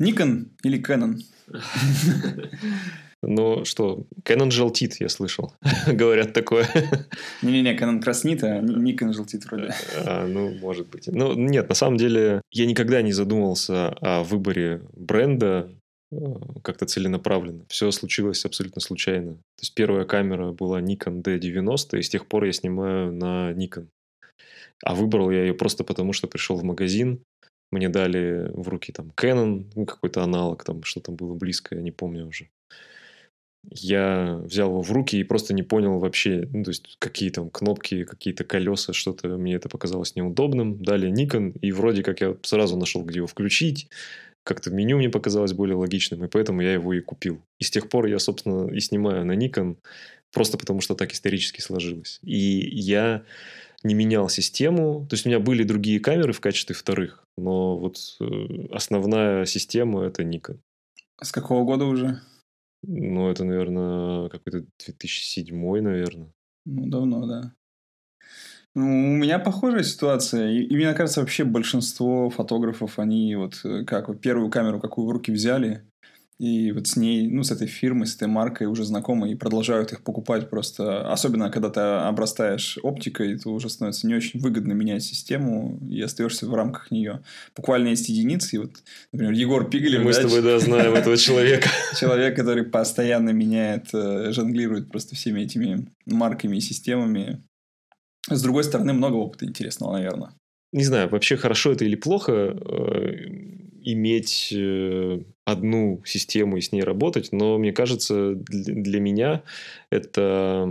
Nikon или Canon? Ну что, Canon желтит, я слышал. Говорят такое. Не-не-не, Canon краснит, а Nikon желтит вроде. А, ну, может быть. Ну, нет, на самом деле, я никогда не задумывался о выборе бренда э, как-то целенаправленно. Все случилось абсолютно случайно. То есть, первая камера была Nikon D90, и с тех пор я снимаю на Nikon. А выбрал я ее просто потому, что пришел в магазин, мне дали в руки там Canon, ну, какой-то аналог, там что там было близко, я не помню уже я взял его в руки и просто не понял вообще, ну, то есть, какие там кнопки, какие-то колеса, что-то мне это показалось неудобным. Далее Nikon, и вроде как я сразу нашел, где его включить. Как-то меню мне показалось более логичным, и поэтому я его и купил. И с тех пор я, собственно, и снимаю на Nikon, просто потому что так исторически сложилось. И я не менял систему. То есть, у меня были другие камеры в качестве вторых, но вот э, основная система – это Nikon. С какого года уже? Ну, это, наверное, какой-то 2007, наверное. Ну, давно, да. Ну, у меня похожая ситуация. И, и мне кажется, вообще большинство фотографов, они вот э, как вот первую камеру, какую в руки взяли, и вот с ней, ну, с этой фирмой, с этой маркой уже знакомы и продолжают их покупать просто. Особенно, когда ты обрастаешь оптикой, то уже становится не очень выгодно менять систему и остаешься в рамках нее. Буквально есть единицы. И вот, например, Егор Пигалев. Мы да, с тобой, да, знаем этого человека. Человек, который постоянно меняет, э, жонглирует просто всеми этими марками и системами. С другой стороны, много опыта интересного, наверное. Не знаю, вообще хорошо это или плохо э, иметь э, одну систему и с ней работать, но мне кажется, для меня это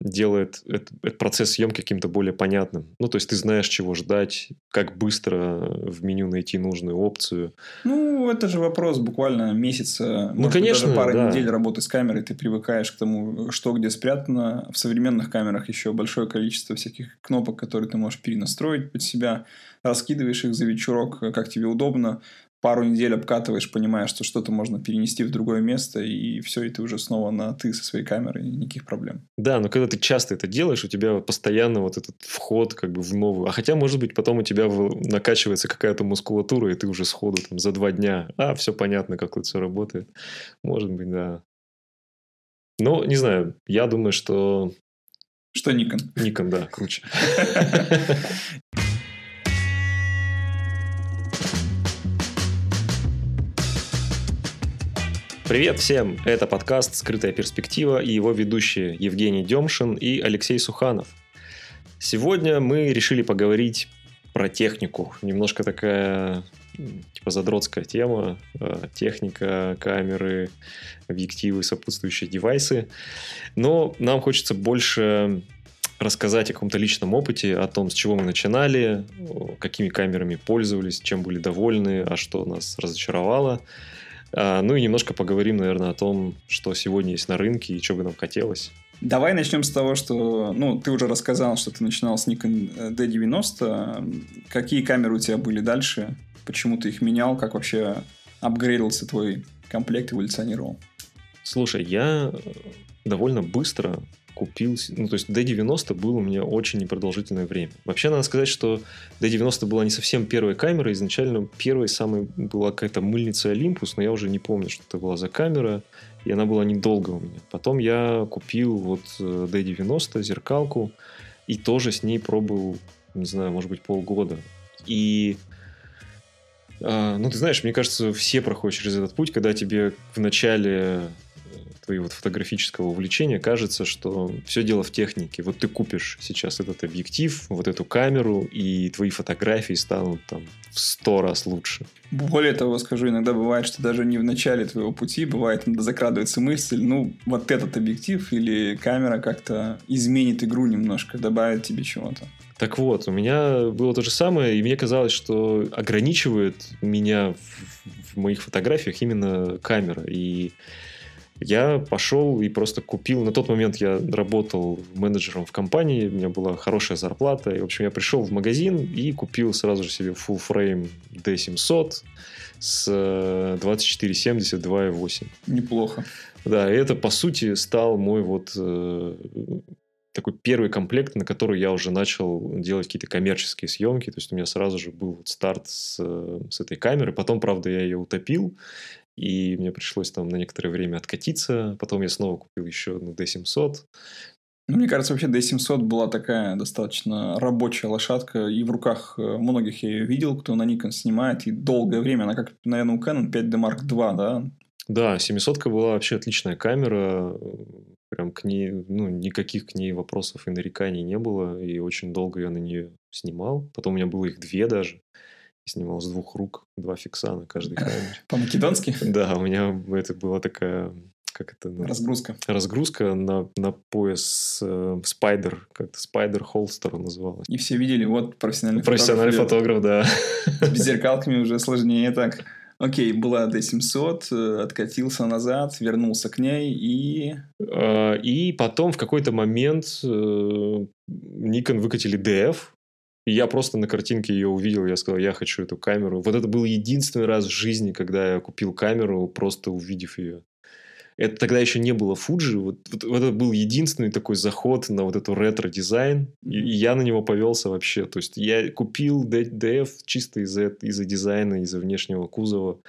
делает этот процесс съемки каким-то более понятным. Ну, то есть ты знаешь, чего ждать, как быстро в меню найти нужную опцию. Ну, это же вопрос буквально месяца, ну, конечно, даже пары да. недель работы с камерой, ты привыкаешь к тому, что где спрятано. В современных камерах еще большое количество всяких кнопок, которые ты можешь перенастроить под себя, раскидываешь их за вечерок, как тебе удобно пару недель обкатываешь, понимаешь, что что-то можно перенести в другое место, и все, и ты уже снова на ты со своей камерой, никаких проблем. Да, но когда ты часто это делаешь, у тебя постоянно вот этот вход как бы в новую. А хотя, может быть, потом у тебя накачивается какая-то мускулатура, и ты уже сходу там за два дня, а, все понятно, как это все работает. Может быть, да. Но, не знаю, я думаю, что... Что Никон? Никон, да, круче. Привет всем! Это подкаст «Скрытая перспектива» и его ведущие Евгений Демшин и Алексей Суханов. Сегодня мы решили поговорить про технику. Немножко такая типа задротская тема. Э, техника, камеры, объективы, сопутствующие девайсы. Но нам хочется больше рассказать о каком-то личном опыте, о том, с чего мы начинали, какими камерами пользовались, чем были довольны, а что нас разочаровало. А, ну и немножко поговорим, наверное, о том, что сегодня есть на рынке и что бы нам хотелось. Давай начнем с того, что, ну, ты уже рассказал, что ты начинал с Nikon D90. Какие камеры у тебя были дальше? Почему ты их менял? Как вообще апгрейдился твой комплект, эволюционировал? Слушай, я довольно быстро купил, ну, то есть D90 был у меня очень непродолжительное время. Вообще, надо сказать, что D90 была не совсем первой камерой, изначально первой самой была какая-то мыльница Olympus, но я уже не помню, что это была за камера, и она была недолго у меня. Потом я купил вот э, D90, зеркалку, и тоже с ней пробовал, не знаю, может быть, полгода. И а, ну, ты знаешь, мне кажется, все проходят через этот путь, когда тебе в начале твоего вот фотографического увлечения кажется, что все дело в технике. Вот ты купишь сейчас этот объектив, вот эту камеру, и твои фотографии станут там в сто раз лучше. Более того, скажу, иногда бывает, что даже не в начале твоего пути, бывает, иногда закрадывается мысль, ну, вот этот объектив или камера как-то изменит игру немножко, добавит тебе чего-то. Так вот, у меня было то же самое, и мне казалось, что ограничивает меня в, в моих фотографиях именно камера. И я пошел и просто купил. На тот момент я работал менеджером в компании, у меня была хорошая зарплата. И, в общем, я пришел в магазин и купил сразу же себе full frame D700 с 2470 2.8. Неплохо. Да, и это, по сути, стал мой вот э, такой первый комплект, на который я уже начал делать какие-то коммерческие съемки. То есть у меня сразу же был вот старт с, с этой камеры. Потом, правда, я ее утопил. И мне пришлось там на некоторое время откатиться. Потом я снова купил еще одну D700. Ну, мне кажется, вообще D700 была такая достаточно рабочая лошадка, и в руках э, многих я ее видел, кто на Nikon снимает, и долгое время, она как, наверное, у Canon 5D Mark II, да? Да, 700 была вообще отличная камера, прям к ней, ну, никаких к ней вопросов и нареканий не было, и очень долго я на нее снимал. Потом у меня было их две даже. Снимал с двух рук, два фикса на каждой камере. По-македонски? Да, у меня это была такая как это? Разгрузка. Разгрузка на, на пояс э, Spider, как-то Spider Holster называлось. И все видели, вот профессиональный Профессиональный фотограф, да. С беззеркалками уже сложнее так. Окей, была D700, э, откатился назад, вернулся к ней и... А, и потом в какой-то момент э, Nikon выкатили DF, и я просто на картинке ее увидел, я сказал, я хочу эту камеру. Вот это был единственный раз в жизни, когда я купил камеру, просто увидев ее. Это тогда еще не было Fuji. Вот, вот, вот это был единственный такой заход на вот эту ретро-дизайн. И, и я на него повелся вообще. То есть, я купил DF чисто из-за из дизайна, из-за внешнего кузова,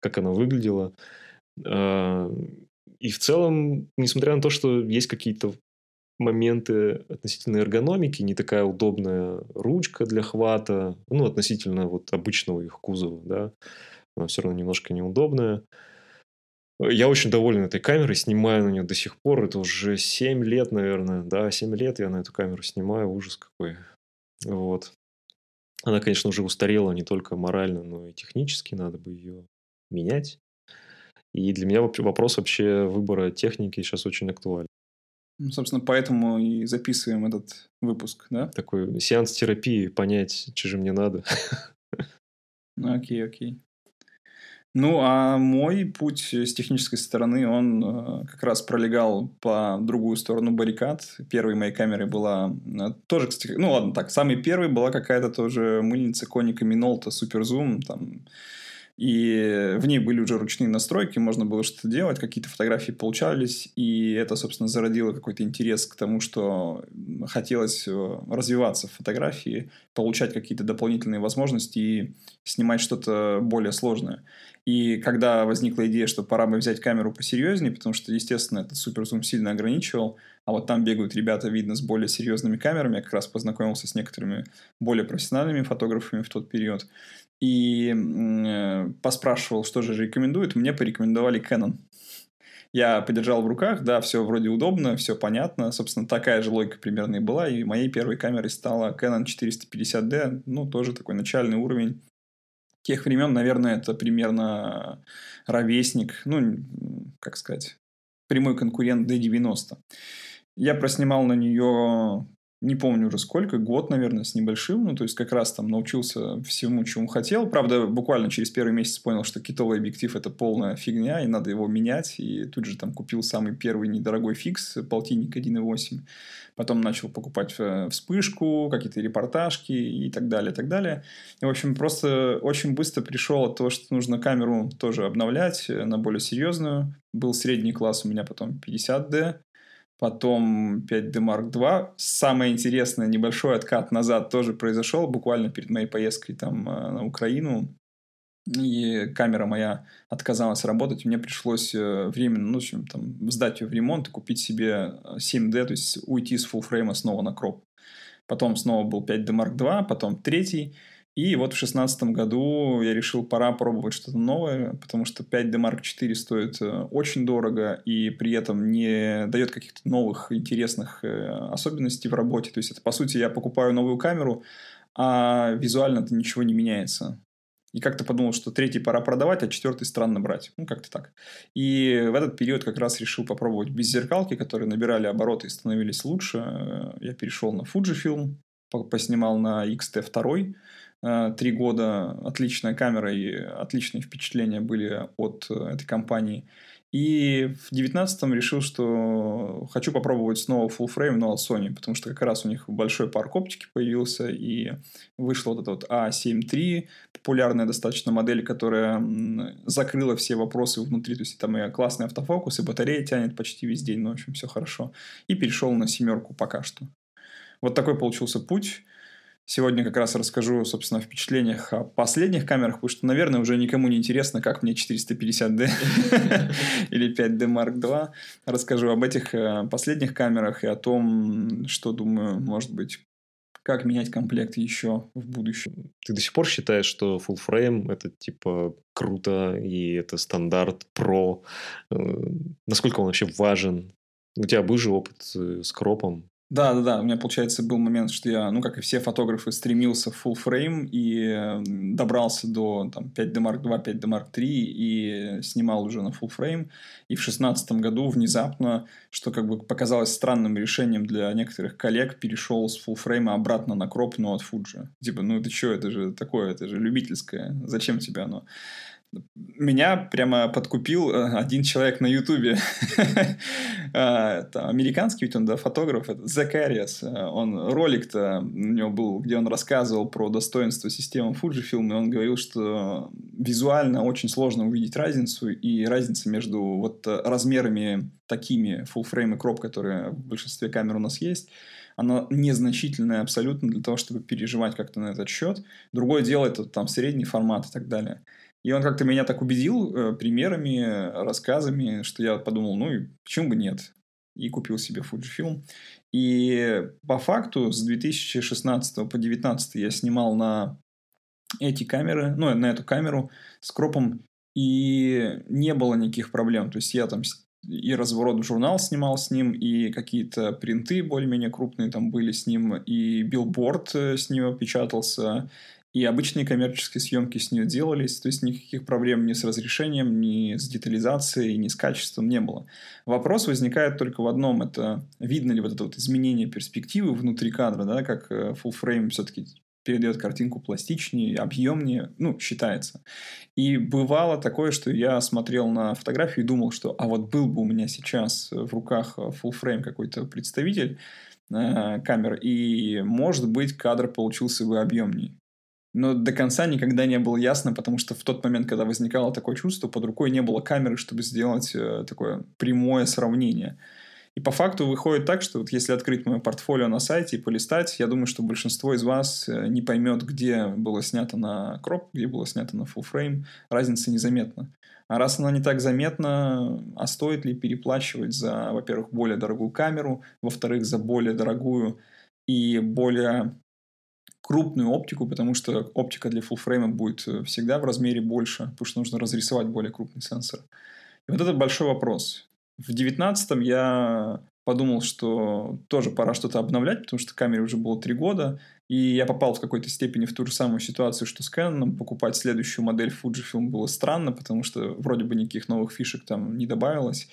как она выглядела. И в целом, несмотря на то, что есть какие-то моменты относительно эргономики, не такая удобная ручка для хвата, ну, относительно вот обычного их кузова, да, она все равно немножко неудобная. Я очень доволен этой камерой, снимаю на нее до сих пор. Это уже 7 лет, наверное. Да, 7 лет я на эту камеру снимаю. Ужас какой. Вот. Она, конечно, уже устарела не только морально, но и технически. Надо бы ее менять. И для меня вопрос вообще выбора техники сейчас очень актуален. Ну, собственно, поэтому и записываем этот выпуск, да? Такой сеанс терапии, понять, что же мне надо. Ну, окей, окей. Ну, а мой путь с технической стороны, он э, как раз пролегал по другую сторону баррикад. Первой моей камерой была э, тоже, кстати, ну ладно, так, самой первой была какая-то тоже мыльница Коника Минолта Супер Зум, там и в ней были уже ручные настройки, можно было что-то делать, какие-то фотографии получались, и это, собственно, зародило какой-то интерес к тому, что хотелось э, развиваться в фотографии, получать какие-то дополнительные возможности и снимать что-то более сложное. И когда возникла идея, что пора бы взять камеру посерьезнее, потому что, естественно, этот суперзум сильно ограничивал, а вот там бегают ребята, видно, с более серьезными камерами. Я как раз познакомился с некоторыми более профессиональными фотографами в тот период. И э, поспрашивал, что же рекомендуют. Мне порекомендовали Canon. Я подержал в руках, да, все вроде удобно, все понятно. Собственно, такая же логика примерно и была. И моей первой камерой стала Canon 450D. Ну, тоже такой начальный уровень тех времен, наверное, это примерно ровесник, ну, как сказать, прямой конкурент D90. Я проснимал на нее не помню уже сколько, год, наверное, с небольшим, ну, то есть, как раз там научился всему, чему хотел. Правда, буквально через первый месяц понял, что китовый объектив – это полная фигня, и надо его менять, и тут же там купил самый первый недорогой фикс, полтинник 1.8. Потом начал покупать э, вспышку, какие-то репортажки и так далее, и так далее. И, в общем, просто очень быстро пришел от того, что нужно камеру тоже обновлять э, на более серьезную. Был средний класс у меня потом 50D, потом 5D Mark II. Самое интересное, небольшой откат назад тоже произошел, буквально перед моей поездкой там э, на Украину. И камера моя отказалась работать, мне пришлось э, временно, ну, в общем, там, сдать ее в ремонт и купить себе 7D, э, то есть уйти с full фрейма снова на кроп. Потом снова был 5D Mark II, потом третий, и вот в шестнадцатом году я решил, пора пробовать что-то новое, потому что 5D Mark IV стоит э, очень дорого и при этом не дает каких-то новых интересных э, особенностей в работе. То есть, это, по сути, я покупаю новую камеру, а визуально-то ничего не меняется. И как-то подумал, что третий пора продавать, а четвертый странно брать. Ну, как-то так. И в этот период как раз решил попробовать беззеркалки, которые набирали обороты и становились лучше. Э, я перешел на Fujifilm, поснимал на XT2, Э, три года отличная камера и отличные впечатления были от э, этой компании. И в девятнадцатом решил, что хочу попробовать снова full frame, но от Sony, потому что как раз у них большой парк оптики появился, и вышла вот эта вот A7 III, популярная достаточно модель, которая закрыла все вопросы внутри, то есть там и классный автофокус, и батарея тянет почти весь день, ну, в общем, все хорошо. И перешел на семерку пока что. Вот такой получился путь. Сегодня как раз расскажу, собственно, о впечатлениях о последних камерах, потому что, наверное, уже никому не интересно, как мне 450D или 5D Mark II. Расскажу об этих э, последних камерах и о том, что, думаю, может быть, как менять комплект еще в будущем. Ты до сих пор считаешь, что full frame это типа круто и это стандарт про? Э, насколько он вообще важен? У тебя был же опыт э, с кропом. Да, да, да. У меня, получается, был момент, что я, ну, как и все фотографы, стремился в full frame и добрался до там, 5D Mark II, 5D Mark III и снимал уже на full frame. И в шестнадцатом году внезапно, что как бы показалось странным решением для некоторых коллег, перешел с full frame обратно на кроп, но от Fuji. Типа, ну это что, это же такое, это же любительское. Зачем тебе оно? Меня прямо подкупил э, один человек на Ютубе. А, американский ведь он, да, фотограф, это Закариас. Э, он ролик-то у него был, где он рассказывал про достоинство системы Fujifilm, и он говорил, что визуально очень сложно увидеть разницу, и разница между вот размерами такими full frame и crop, которые в большинстве камер у нас есть, она незначительная абсолютно для того, чтобы переживать как-то на этот счет. Другое дело это там средний формат и так далее. И он как-то меня так убедил э, примерами, рассказами, что я подумал, ну и почему бы нет? И купил себе Fujifilm. И по факту с 2016 по 2019 я снимал на эти камеры, ну, на эту камеру с кропом, и не было никаких проблем. То есть я там и разворот в журнал снимал с ним, и какие-то принты более-менее крупные там были с ним, и билборд э, с него печатался, и обычные коммерческие съемки с нее делались, то есть никаких проблем ни с разрешением, ни с детализацией, ни с качеством не было. Вопрос возникает только в одном, это видно ли вот это вот изменение перспективы внутри кадра, да, как э, full frame все-таки передает картинку пластичнее, объемнее, ну, считается. И бывало такое, что я смотрел на фотографию и думал, что а вот был бы у меня сейчас в руках э, full frame какой-то представитель, э, камер, и, может быть, кадр получился бы объемнее но до конца никогда не было ясно, потому что в тот момент, когда возникало такое чувство, под рукой не было камеры, чтобы сделать э, такое прямое сравнение. И по факту выходит так, что вот если открыть мое портфолио на сайте и полистать, я думаю, что большинство из вас э, не поймет, где было снято на кроп, где было снято на full frame, разница незаметна. А раз она не так заметна, а стоит ли переплачивать за, во-первых, более дорогую камеру, во-вторых, за более дорогую и более крупную оптику, потому что оптика для фулфрейма будет э, всегда в размере больше, потому что нужно разрисовать более крупный сенсор. И вот это большой вопрос. В девятнадцатом я подумал, что тоже пора что-то обновлять, потому что камере уже было три года, и я попал в какой-то степени в ту же самую ситуацию, что с Canon. Покупать следующую модель Fujifilm было странно, потому что вроде бы никаких новых фишек там не добавилось.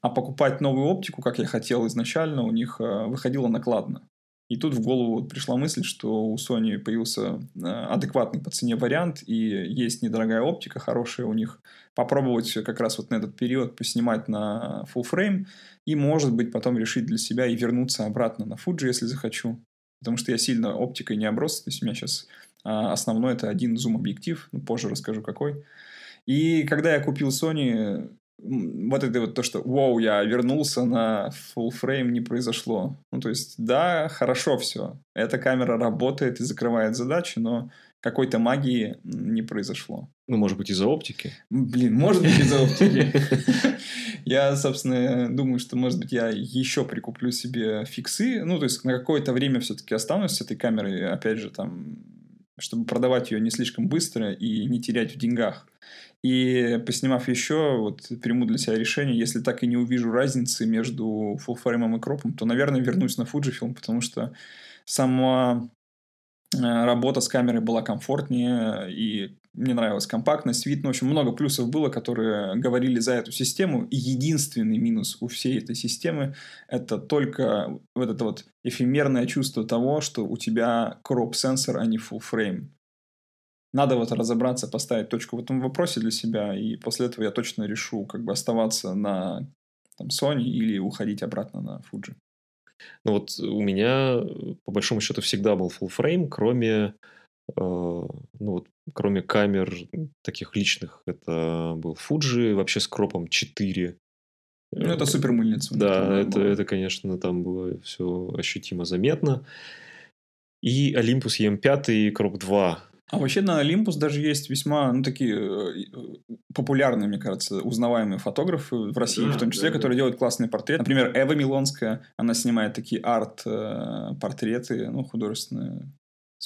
А покупать новую оптику, как я хотел изначально, у них э, выходило накладно. И тут в голову пришла мысль, что у Sony появился э, адекватный по цене вариант, и есть недорогая оптика, хорошая у них. Попробовать как раз вот на этот период поснимать на full frame, и, может быть, потом решить для себя и вернуться обратно на Fuji, если захочу. Потому что я сильно оптикой не оброс, то есть у меня сейчас а, основной это один зум-объектив, ну, позже расскажу какой. И когда я купил Sony, вот это вот то, что вау, я вернулся на full frame, не произошло. Ну, то есть, да, хорошо все. Эта камера работает и закрывает задачи, но какой-то магии не произошло. Ну, может быть, из-за оптики? Блин, может быть, из-за оптики. Я, собственно, думаю, что, может быть, я еще прикуплю себе фиксы. Ну, то есть, на какое-то время все-таки останусь с этой камерой, опять же, там, чтобы продавать ее не слишком быстро и не терять в деньгах. И поснимав еще, вот приму для себя решение, если так и не увижу разницы между фулфреймом и кропом, то, наверное, вернусь на Fujifilm, потому что сама э, работа с камерой была комфортнее, и мне нравилась компактность, вид, ну, в общем, много плюсов было, которые говорили за эту систему, и единственный минус у всей этой системы – это только вот это вот эфемерное чувство того, что у тебя кроп-сенсор, а не full frame. надо вот разобраться, поставить точку в этом вопросе для себя, и после этого я точно решу, как бы оставаться на там, Sony или уходить обратно на Fuji. Ну вот у меня, по большому счету, всегда был full frame, кроме, ну вот, кроме камер таких личных. Это был Fuji, вообще с кропом 4. Ну, это супер мыльница. Да, это, это, конечно, там было все ощутимо заметно. И Olympus EM5 кроп 2. А вообще на Olympus даже есть весьма, ну, такие э, популярные, мне кажется, узнаваемые фотографы в России, да, в том числе, да, которые да. делают классные портреты. Например, Эва Милонская, она снимает такие арт-портреты, ну, художественные,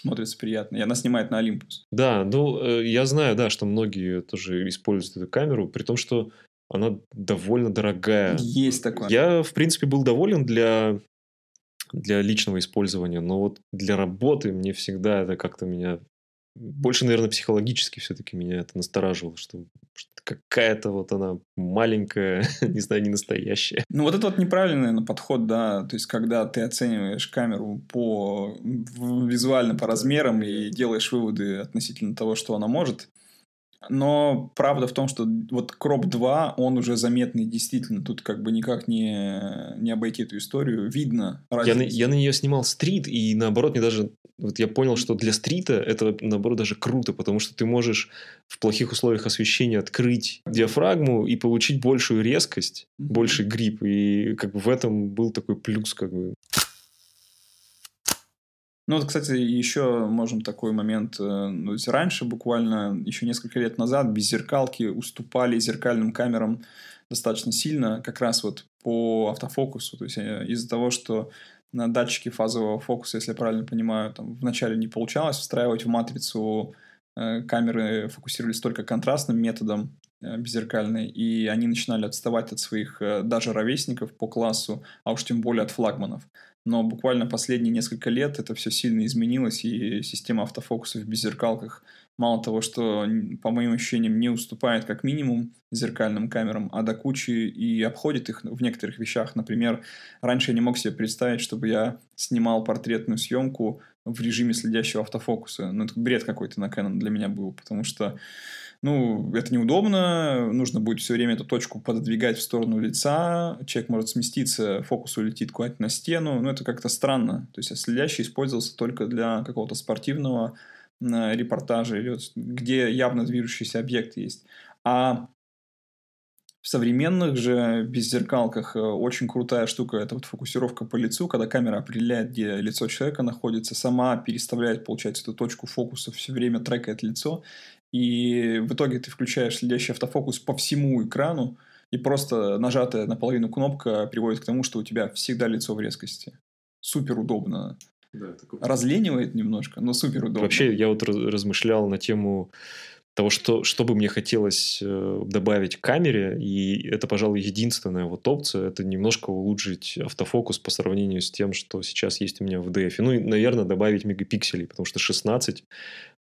смотрится приятно. И она снимает на Olympus. Да, ну, э, я знаю, да, что многие тоже используют эту камеру, при том, что она довольно дорогая. Есть такое. Я, в принципе, был доволен для для личного использования, но вот для работы мне всегда это как-то меня больше, наверное, психологически все-таки меня это настораживало, что, что какая-то вот она маленькая, не знаю, не настоящая. Ну, вот это вот неправильный наверное, подход, да, то есть, когда ты оцениваешь камеру по визуально по размерам и делаешь выводы относительно того, что она может, но правда в том, что вот Кроп 2, он уже заметный, действительно. Тут как бы никак не, не обойти эту историю. Видно Я на, я на нее снимал стрит, и наоборот, мне даже... Вот я понял, что для стрита это, наоборот, даже круто, потому что ты можешь в плохих условиях освещения открыть диафрагму и получить большую резкость, mm-hmm. больший грип. И как бы в этом был такой плюс, как бы. Ну, вот, кстати, еще можем такой момент. Э, ну, раньше, буквально еще несколько лет назад, беззеркалки уступали зеркальным камерам достаточно сильно, как раз вот по автофокусу. То есть э, из-за того, что на датчике фазового фокуса, если я правильно понимаю, там вначале не получалось встраивать в матрицу э, камеры фокусировались только контрастным методом беззеркальной, и они начинали отставать от своих даже ровесников по классу, а уж тем более от флагманов но буквально последние несколько лет это все сильно изменилось, и система автофокуса в беззеркалках мало того, что, по моим ощущениям, не уступает как минимум зеркальным камерам, а до кучи и обходит их в некоторых вещах. Например, раньше я не мог себе представить, чтобы я снимал портретную съемку в режиме следящего автофокуса. Ну, это бред какой-то на Canon для меня был, потому что ну, это неудобно, нужно будет все время эту точку пододвигать в сторону лица, человек может сместиться, фокус улетит куда-нибудь на стену, ну, это как-то странно. То есть, следящий использовался только для какого-то спортивного репортажа, или вот, где явно движущийся объект есть. А в современных же беззеркалках э, очень крутая штука – это вот фокусировка по лицу, когда камера определяет, где лицо человека находится, сама переставляет, получается, эту точку фокуса, все время трекает лицо, и в итоге ты включаешь следящий автофокус по всему экрану, и просто нажатая наполовину кнопка приводит к тому, что у тебя всегда лицо в резкости. Супер удобно. Да, такой... Разленивает немножко, но супер удобно. Вообще, я вот размышлял на тему того, что, что бы мне хотелось э, добавить к камере, и это, пожалуй, единственная вот опция, это немножко улучшить автофокус по сравнению с тем, что сейчас есть у меня в DF. Ну и, наверное, добавить мегапикселей, потому что 16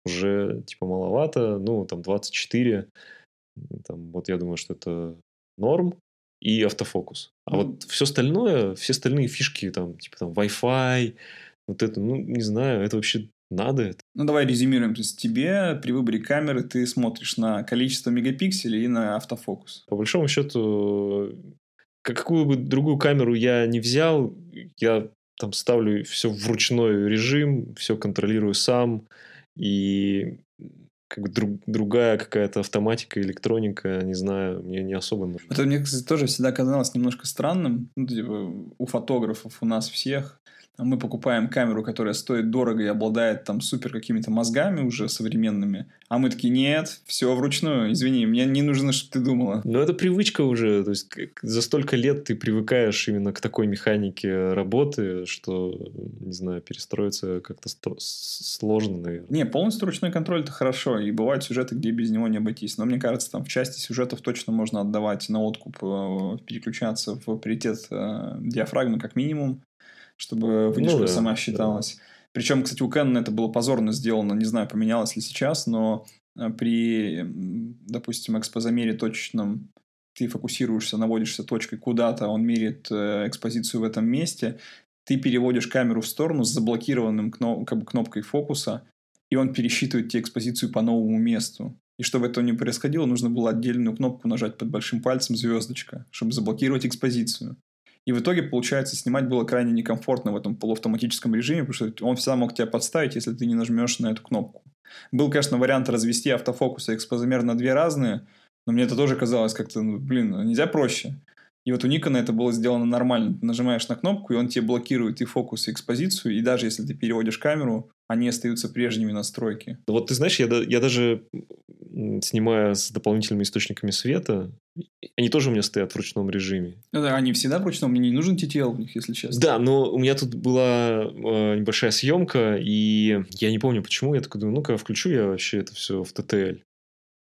уже типа маловато, ну, там 24, там, вот я думаю, что это норм, и автофокус. А mm. вот все остальное, все остальные фишки, там, типа там Wi-Fi, вот это, ну, не знаю, это вообще надо это. Ну, давай резюмируем. То есть, тебе при выборе камеры ты смотришь на количество мегапикселей и на автофокус. По большому счету, какую бы другую камеру я не взял, я там ставлю все в ручной режим, все контролирую сам и как бы друг, другая какая-то автоматика, электроника, не знаю, мне не особо нужно. Это мне, кстати, тоже всегда казалось немножко странным. Ну, типа, у фотографов, у нас всех мы покупаем камеру, которая стоит дорого и обладает там супер какими-то мозгами уже современными, а мы такие, нет, все вручную, извини, мне не нужно, чтобы ты думала. Ну, это привычка уже, то есть за столько лет ты привыкаешь именно к такой механике работы, что, не знаю, перестроиться как-то сложно, наверное. Не, полностью ручной контроль это хорошо, и бывают сюжеты, где без него не обойтись, но мне кажется, там в части сюжетов точно можно отдавать на откуп, э, переключаться в приоритет э, диафрагмы как минимум, чтобы выдержка ну, да, сама считалась. Да. Причем, кстати, у Canon это было позорно сделано, не знаю, поменялось ли сейчас, но э, при, допустим, экспозамере точечном ты фокусируешься, наводишься точкой куда-то, он меряет э, экспозицию в этом месте, ты переводишь камеру в сторону с заблокированным кноп- как бы кнопкой фокуса, и он пересчитывает тебе экспозицию по новому месту. И чтобы этого не происходило, нужно было отдельную кнопку нажать под большим пальцем звездочка, чтобы заблокировать экспозицию. И в итоге, получается, снимать было крайне некомфортно в этом полуавтоматическом режиме, потому что он всегда мог тебя подставить, если ты не нажмешь на эту кнопку. Был, конечно, вариант развести автофокус и экспозомер на две разные, но мне это тоже казалось как-то, ну, блин, нельзя проще. И вот у Никона это было сделано нормально. Ты нажимаешь на кнопку, и он тебе блокирует и фокус, и экспозицию, и даже если ты переводишь камеру, они остаются прежними настройки. Вот ты знаешь, я, я даже снимая с дополнительными источниками света, они тоже у меня стоят в ручном режиме. Ну, да, они всегда в ручном, мне не нужен TTL в них, если честно. Да, но у меня тут была э, небольшая съемка, и я не помню почему, я такой думаю, ну-ка включу я вообще это все в TTL.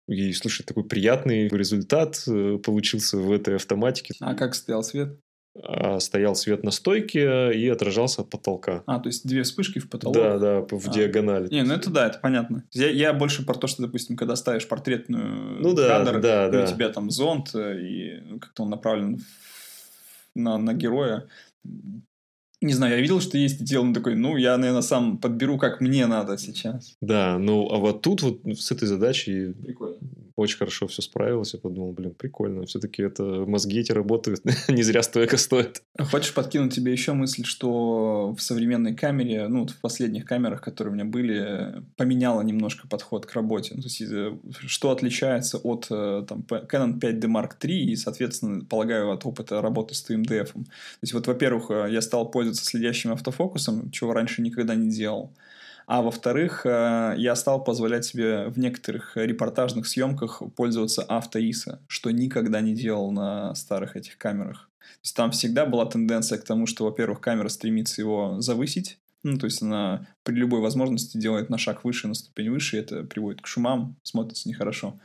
И, слушай, такой приятный результат э, получился в этой автоматике. А как стоял свет? А, стоял свет на стойке и отражался от потолка. А, то есть две вспышки в потолок? Да, да, в а. диагонали. Не, ну это да, это понятно. Я, я больше про то, что, допустим, когда ставишь портретную ну, да, кадр, да, да. у тебя там зонт, и как-то он направлен на, на героя, не знаю, я видел, что есть и делал, такой, ну, я, наверное, сам подберу, как мне надо сейчас. Да, ну, а вот тут вот с этой задачей Прикольно. Очень хорошо все справилось. Я подумал, блин, прикольно. Все-таки это мозги эти работают. не зря столько стоит. Хочешь подкинуть тебе еще мысль, что в современной камере, ну, в последних камерах, которые у меня были, поменяла немножко подход к работе. Ну, то есть, э, что отличается от э, там, Canon 5D Mark III и, соответственно, полагаю, от опыта работы с TMDF. То есть, вот, во-первых, э, я стал пользоваться следящим автофокусом, чего раньше никогда не делал. А во-вторых, э, я стал позволять себе в некоторых репортажных съемках пользоваться автоиса, что никогда не делал на старых этих камерах. То есть там всегда была тенденция к тому, что, во-первых, камера стремится его завысить, ну, то есть она при любой возможности делает на шаг выше, на ступень выше, и это приводит к шумам, смотрится нехорошо.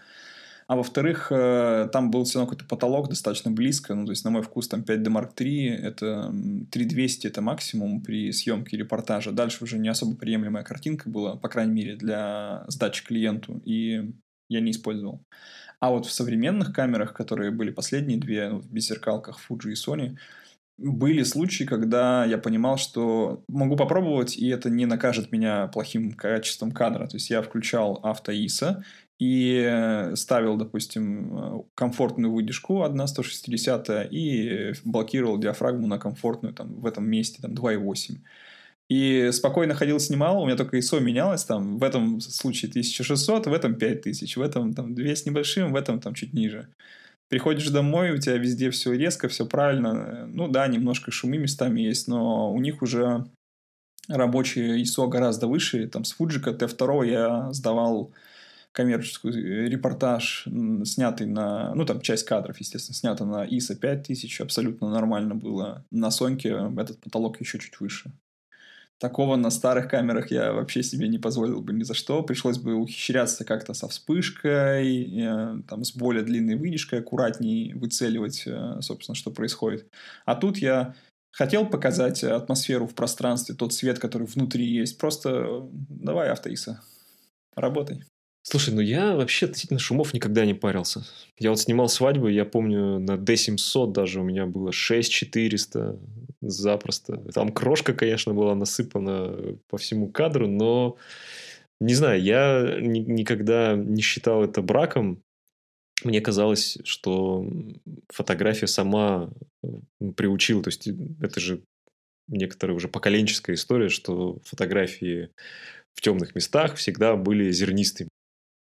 А во-вторых, э, там был все равно какой-то потолок достаточно близко. Ну, то есть, на мой вкус, там 5D Mark III, это 3200 это максимум при съемке репортажа. Дальше уже не особо приемлемая картинка была, по крайней мере, для сдачи клиенту. И я не использовал. А вот в современных камерах, которые были последние две, ну, в беззеркалках Fuji и Sony, были случаи, когда я понимал, что могу попробовать, и это не накажет меня плохим качеством кадра. То есть я включал авто ISO и ставил, допустим, комфортную выдержку 1.160 и блокировал диафрагму на комфортную там, в этом месте там, 2.8. И спокойно ходил, снимал, у меня только ISO менялось, там, в этом случае 1600, в этом 5000, в этом там 2 с небольшим, в этом там чуть ниже. Приходишь домой, у тебя везде все резко, все правильно. Ну да, немножко шумы местами есть, но у них уже рабочий ISO гораздо выше. Там с Fujika T2 я сдавал коммерческую э, репортаж, снятый на, ну, там, часть кадров, естественно, снята на ISO 5000, абсолютно нормально было. На Соньке этот потолок еще чуть выше. Такого на старых камерах я вообще себе не позволил бы ни за что. Пришлось бы ухищряться как-то со вспышкой, э, там, с более длинной выдержкой, аккуратнее выцеливать, э, собственно, что происходит. А тут я хотел показать атмосферу в пространстве, тот свет, который внутри есть. Просто давай, автоиса, работай. Слушай, ну я вообще относительно шумов никогда не парился. Я вот снимал свадьбы, я помню, на D700 даже у меня было 6400 запросто. Там крошка, конечно, была насыпана по всему кадру, но не знаю, я ни- никогда не считал это браком. Мне казалось, что фотография сама приучила. То есть это же некоторая уже поколенческая история, что фотографии в темных местах всегда были зернистыми.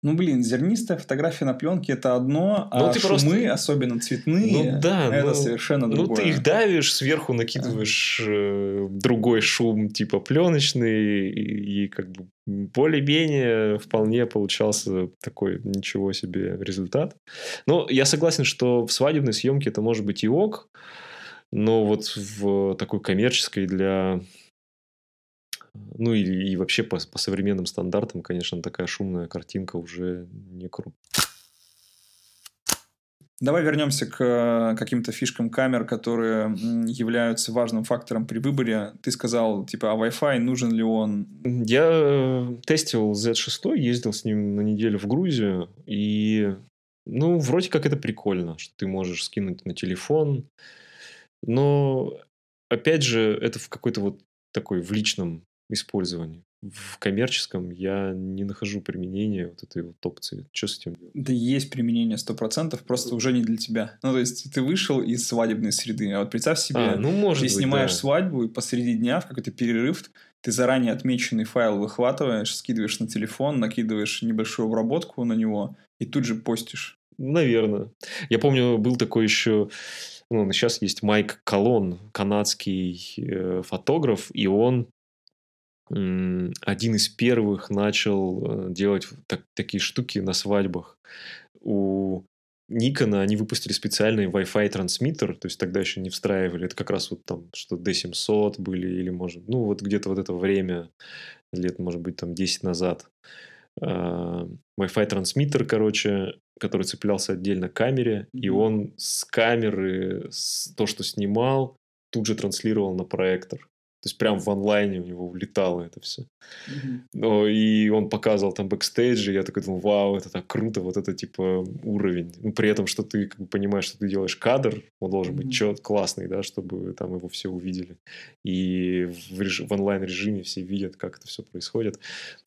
Ну, блин, зернистая фотография на пленке это одно, ну, а ты шумы, просто... особенно цветные, ну, да, это ну, совершенно другое. Ну, ты их давишь, сверху накидываешь э, другой шум, типа пленочный, и, и как бы более-менее вполне получался такой ничего себе результат. Но я согласен, что в свадебной съемке это может быть и ок, но вот в такой коммерческой для ну и, и вообще по, по современным стандартам, конечно, такая шумная картинка уже не круто. Давай вернемся к каким-то фишкам камер, которые являются важным фактором при выборе. Ты сказал, типа, а Wi-Fi, нужен ли он? Я э, тестил Z6, ездил с ним на неделю в Грузию, и, ну, вроде как это прикольно, что ты можешь скинуть на телефон, но, опять же, это в какой-то вот такой в личном использовании. в коммерческом я не нахожу применения вот этой вот опции. Что с этим делать? Да есть применение 100%, просто уже не для тебя. Ну, то есть, ты вышел из свадебной среды, а вот представь себе, А, ну, может ты быть, снимаешь да. свадьбу, и посреди дня в какой-то перерыв ты заранее отмеченный файл выхватываешь, скидываешь на телефон, накидываешь небольшую обработку на него и тут же постишь. Наверное. Я помню, был такой еще... Ну, сейчас есть Майк Колон, канадский э, фотограф, и он один из первых начал э, делать так- такие штуки на свадьбах. У Никона они выпустили специальный Wi-Fi трансмиттер, то есть тогда еще не встраивали. Это как раз вот там, что D700 были, или может, ну вот где-то вот это время, лет, может быть, там 10 назад. А, Wi-Fi трансмиттер, короче, который цеплялся отдельно к камере, и он с камеры с- то, что снимал, тут же транслировал на проектор. То есть прям в онлайне у него улетало это все. Ну, и он показывал там бэкстейджи, я такой думал, вау, это так круто, вот это типа уровень. Ну, при этом, что ты как бы понимаешь, что ты делаешь кадр, он должен Мгм. быть чет классный, да, чтобы там его все увидели. И в, реж- в онлайн-режиме все видят, как это все происходит.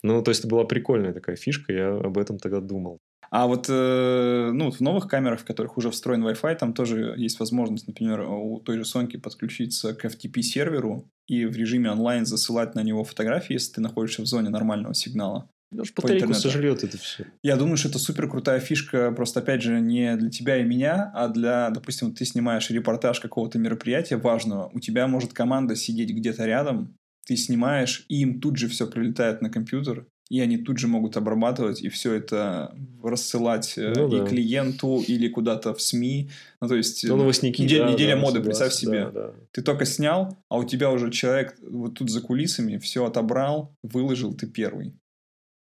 Ну, то есть, это была прикольная такая фишка, я об этом тогда думал. А вот э, ну, в новых камерах, в которых уже встроен Wi-Fi, там тоже есть возможность, например, у той же Sony подключиться к FTP-серверу и в режиме онлайн засылать на него фотографии, если ты находишься в зоне нормального сигнала. Даже По батарейку интернету. сожрет это все. Я думаю, что это супер крутая фишка, просто опять же не для тебя и меня, а для, допустим, ты снимаешь репортаж какого-то мероприятия важного, у тебя может команда сидеть где-то рядом, ты снимаешь, и им тут же все прилетает на компьютер, и они тут же могут обрабатывать и все это рассылать э, Ну и да. клиенту или куда-то в СМИ. Ну, то есть Ну, новостники, неделя, да, неделя да, моды, представь себе. да, да. Ты только снял, а у тебя уже человек вот тут за кулисами все отобрал, выложил, ты первый.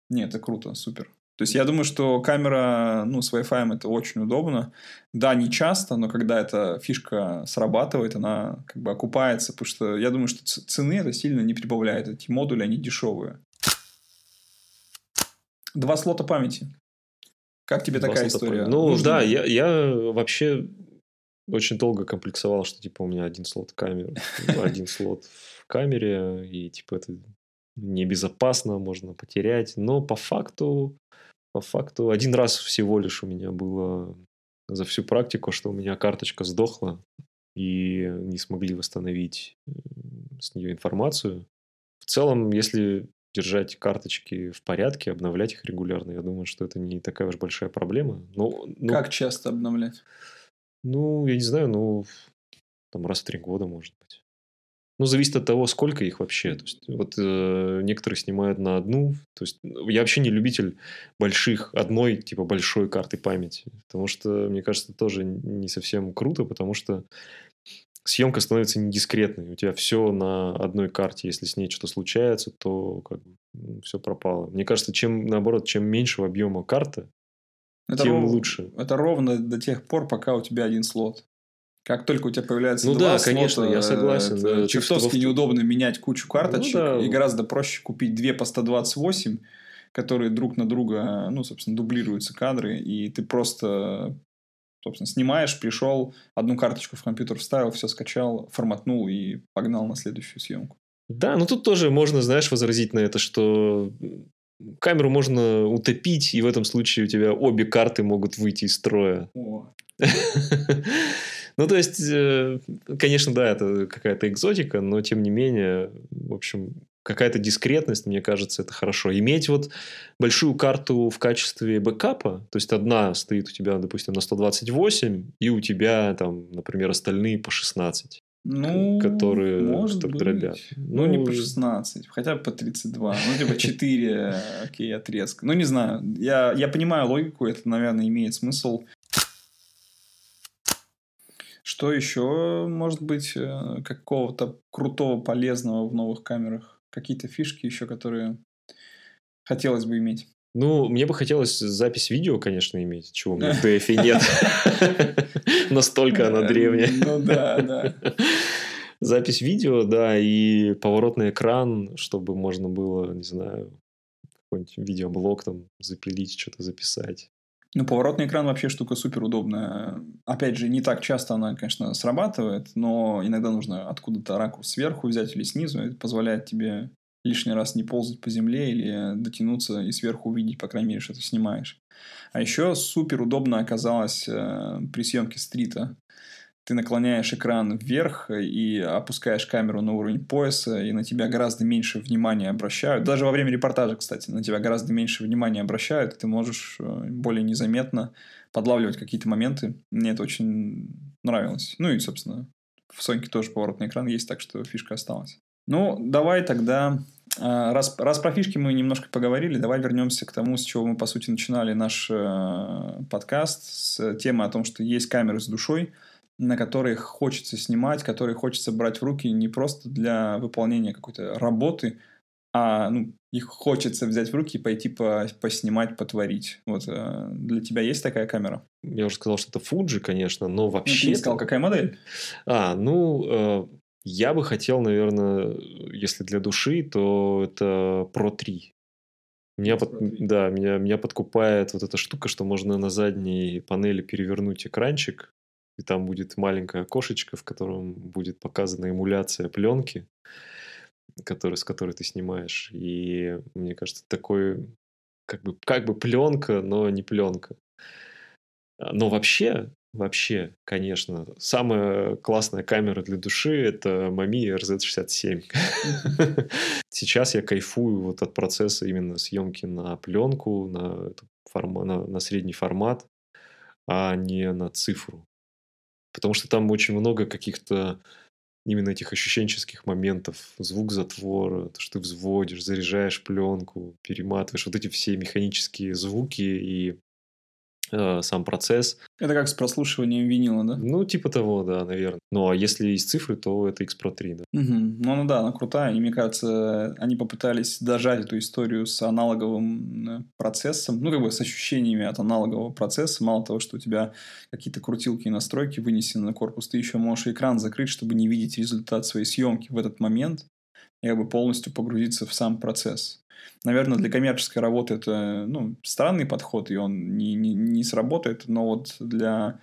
Нет, это круто, супер. То есть я думаю, что камера, ну, с Wi-Fi это очень удобно. Да, не часто, но когда эта фишка срабатывает, она как бы окупается, потому что я думаю, что цены это сильно не прибавляет. Эти модули, они дешевые. Два слота памяти. Как тебе Два такая история? памяти. Ну Нужно да, я, я вообще очень долго комплексовал, что типа у меня один слот камеры, один слот в камере, и типа это небезопасно, можно потерять. Но по факту, по факту, один раз всего лишь у меня было за всю практику, что у меня карточка сдохла, и не смогли восстановить э, с нее информацию. В целом, если держать карточки в порядке, обновлять их регулярно, я думаю, что это не такая уж большая проблема. Но, ну, Как часто обновлять? ну, я не знаю, ну, там раз в три года, может быть. Ну, зависит от того, сколько их вообще. То есть, вот э, некоторые снимают на одну. То есть, ну, я вообще не любитель больших, одной, типа, большой карты памяти. Потому что, мне кажется, тоже не совсем круто, потому что съемка становится недискретной. У тебя все на одной карте. Если с ней что-то случается, то как бы, все пропало. Мне кажется, чем, наоборот, чем меньшего объема карта, Это тем ров- лучше. Это ровно до тех пор, пока у тебя один слот. Как только у тебя появляется Ну два да, конечно, слота, я согласен, это да. Есть, чертовски что неудобно менять кучу карточек, Ну да. и гораздо проще купить две по 128, которые друг на друга, ну, собственно, дублируются кадры, и ты просто, собственно, снимаешь, пришел, одну карточку в компьютер вставил, все скачал, форматнул и погнал на следующую съемку. Да, но тут тоже можно, знаешь, возразить на это, что камеру можно утопить, и в этом случае у тебя обе карты могут выйти из строя. Ну, то есть, э, конечно, да, это какая-то экзотика, но тем не менее, в общем, какая-то дискретность, мне кажется, это хорошо. Иметь вот большую карту в качестве бэкапа, то есть одна стоит у тебя, допустим, на 128, и у тебя там, например, остальные по 16. Ну, которые может быть. дробят. Ну, не Ну, по 16, хотя бы по 32. Ну, типа 4, окей, отрезка. Ну, не знаю. Я, я понимаю логику, это, наверное, имеет смысл. Что еще может быть э, какого-то крутого, полезного в новых камерах? Какие-то фишки еще, которые хотелось бы иметь? Ну, мне бы хотелось запись видео, конечно, иметь, чего у меня в DF нет. Настолько она древняя. Ну да, да. Запись видео, да, и поворотный экран, чтобы можно было, не знаю, какой-нибудь видеоблог там запилить, что-то записать. Ну, поворотный экран вообще штука супер удобная. Опять же, не так часто она, конечно, срабатывает, но иногда нужно откуда-то ракурс сверху взять или снизу. Это позволяет тебе лишний раз не ползать по земле или дотянуться и сверху увидеть, по крайней мере, что ты снимаешь. А еще супер удобно оказалось э, при съемке стрита. Ты наклоняешь экран вверх и опускаешь камеру на уровень пояса, и на тебя гораздо меньше внимания обращают. Даже во время репортажа, кстати, на тебя гораздо меньше внимания обращают, и ты можешь э, более незаметно подлавливать какие-то моменты. Мне это очень нравилось. Ну и, собственно, в Соньке тоже поворотный экран есть, так что фишка осталась. Ну, давай тогда, а, раз, раз про фишки мы немножко поговорили, давай вернемся к тому, с чего мы, по сути, начинали наш э, подкаст, с темы о том, что есть камеры с душой, на которые хочется снимать, которые хочется брать в руки не просто для выполнения какой-то работы, а ну, их хочется взять в руки и пойти по, поснимать, потворить. Вот э, для тебя есть такая камера? Я уже сказал, что это Fuji, конечно, но вообще... Ну, ты не сказал, какая модель? А, ну, э, я бы хотел, наверное, если для души, то это Pro 3. Меня, под, да, меня, меня подкупает вот эта штука, что можно на задней панели перевернуть экранчик, и там будет маленькое окошечко, в котором будет показана эмуляция пленки, который, с которой ты снимаешь. И мне кажется, такой как бы, как бы пленка, но не пленка. Но вообще, Вообще, конечно. Самая классная камера для души – это Mamiya RZ67. Сейчас я кайфую вот от процесса именно съемки на пленку, на, форма, на, на средний формат, а не на цифру. Потому что там очень много каких-то именно этих ощущенческих моментов, звук затвора, то, что ты взводишь, заряжаешь пленку, перематываешь, вот эти все механические звуки и сам процесс. Это как с прослушиванием винила, да? Ну, типа того, да, наверное. Ну, а если из цифры, то это X Pro 3, да. Угу. Ну, ну да, она крутая. И мне кажется, они попытались дожать эту историю с аналоговым э, процессом, ну, как бы с ощущениями от аналогового процесса. Мало того, что у тебя какие-то крутилки и настройки вынесены на корпус, ты еще можешь экран закрыть, чтобы не видеть результат своей съемки в этот момент и как бы полностью погрузиться в сам процесс. Наверное, для коммерческой работы это ну, странный подход, и он не, не, не сработает, но вот для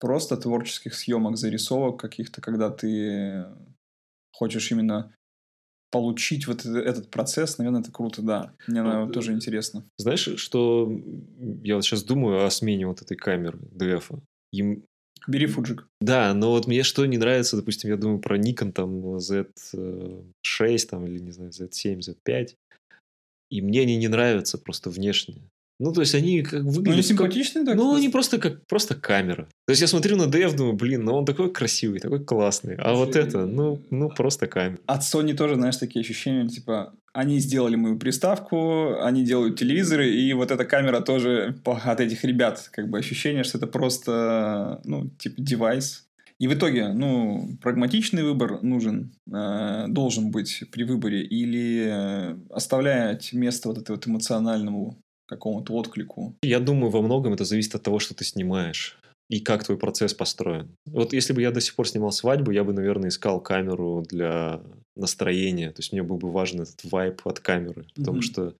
просто творческих съемок, зарисовок каких-то, когда ты хочешь именно получить вот этот процесс, наверное, это круто, да. Мне наверное, вот, тоже интересно. Знаешь, что я вот сейчас думаю о смене вот этой камеры DF. Им... Бери фуджик. Да, но вот мне что не нравится, допустим, я думаю про Nikon там Z6 там, или, не знаю, Z7, Z5. И мне они не нравятся просто внешне. Ну, то есть они как выглядят... Ну, они симпатичные, так? Ну, они просто как просто камера. То есть я смотрю на DF, думаю, блин, ну он такой красивый, такой классный. А вот это, ну, ну просто камера. От Sony тоже, знаешь, такие ощущения, типа, они сделали мою приставку, они делают телевизоры, и вот эта камера тоже от этих ребят, как бы ощущение, что это просто, ну, типа, девайс, и в итоге, ну, прагматичный выбор нужен, э, должен быть при выборе, или э, оставлять место вот этому вот эмоциональному какому-то отклику? Я думаю, во многом это зависит от того, что ты снимаешь и как твой процесс построен. Вот если бы я до сих пор снимал свадьбу, я бы, наверное, искал камеру для настроения. То есть мне был бы важен этот вайп от камеры, потому mm-hmm. что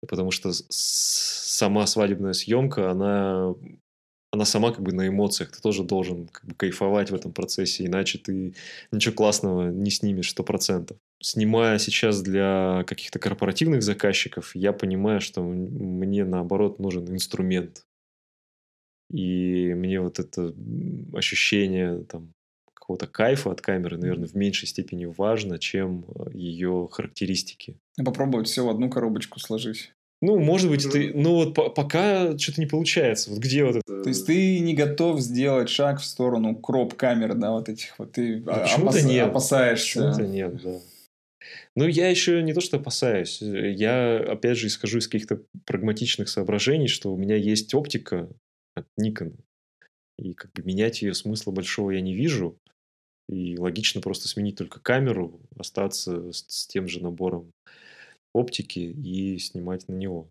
потому что сама свадебная съемка, она она сама как бы на эмоциях, ты тоже должен как бы кайфовать в этом процессе, иначе ты ничего классного не снимешь сто процентов. Снимая сейчас для каких-то корпоративных заказчиков, я понимаю, что мне наоборот нужен инструмент. И мне вот это ощущение там, какого-то кайфа от камеры, наверное, в меньшей степени важно, чем э, ее характеристики. Попробовать все в одну коробочку сложить. Ну, может быть, ты, ну вот по пока что-то не получается. Вот где вот это? То есть ты не готов сделать шаг в сторону кроп камер, да, вот этих вот ты ну, почему-то опас... нет. опасаешься. Почему-то нет, да. Ну, я еще не то, что опасаюсь. Я, опять же, исхожу из каких-то прагматичных соображений, что у меня есть оптика от Nikon. И как бы менять ее смысла большого я не вижу. И логично просто сменить только камеру, остаться с, с тем же набором оптики и снимать на него.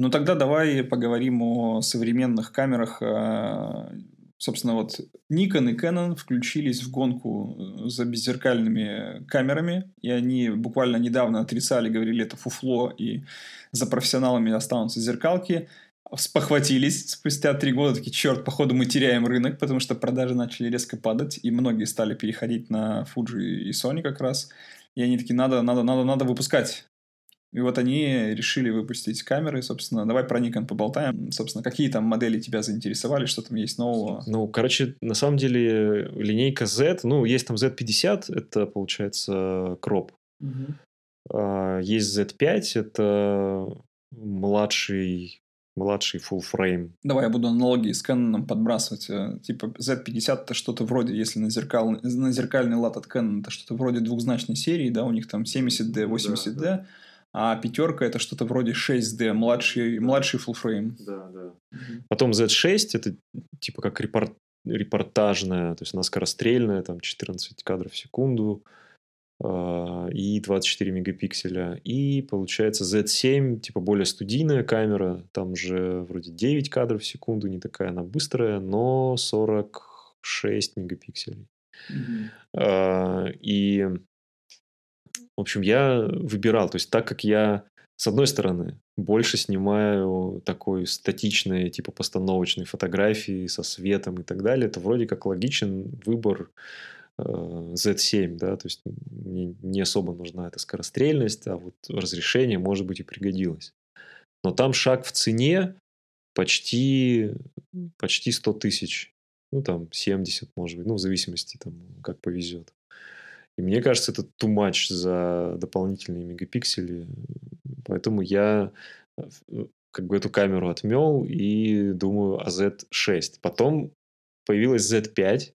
Ну тогда давай поговорим о современных камерах. А, собственно, вот Nikon и Canon включились в гонку э, за беззеркальными камерами, и они буквально недавно отрицали, говорили, это фуфло, и за профессионалами останутся зеркалки. Спохватились спустя три года, такие, черт, походу мы теряем рынок, потому что продажи начали резко падать, и многие стали переходить на Fuji и Sony как раз. И они такие, надо, надо, надо, надо выпускать И вот они решили выпустить камеры, собственно. Давай про Nikon поболтаем. Собственно, какие там модели тебя заинтересовали, что там есть нового? Ну, короче, на самом деле линейка Z, ну, есть там Z50, это, получается, кроп. Угу. Есть Z5, это младший младший full frame. Давай я буду аналогии с Canon подбрасывать. Э, типа Z50 это что-то вроде, если на, зеркал, на зеркальный лад от Canon, это что-то вроде двухзначной серии, да, у них там 70D, 80D, да, да. А пятерка это что-то вроде 6D, младший, младший full frame. Да, да. Потом Z6 это типа как репорт, репортажная, то есть она скорострельная, там 14 кадров в секунду. А, и 24 мегапикселя. И получается Z7, типа более студийная камера, там же вроде 9 кадров в секунду, не такая она быстрая, но 46 мегапикселей. Mm-hmm. И, в общем, я выбирал, то есть так как я, с одной стороны, больше снимаю такой статичной, типа постановочной фотографии со светом и так далее, это вроде как логичен выбор Z7, да, то есть мне не особо нужна эта скорострельность, а вот разрешение, может быть, и пригодилось. Но там шаг в цене почти, почти 100 тысяч, ну, там, 70, может быть, ну, в зависимости, там, как повезет. И мне кажется, это too much за дополнительные мегапиксели, поэтому я э, как бы эту камеру отмел и думаю о Z6. Потом появилась Z5,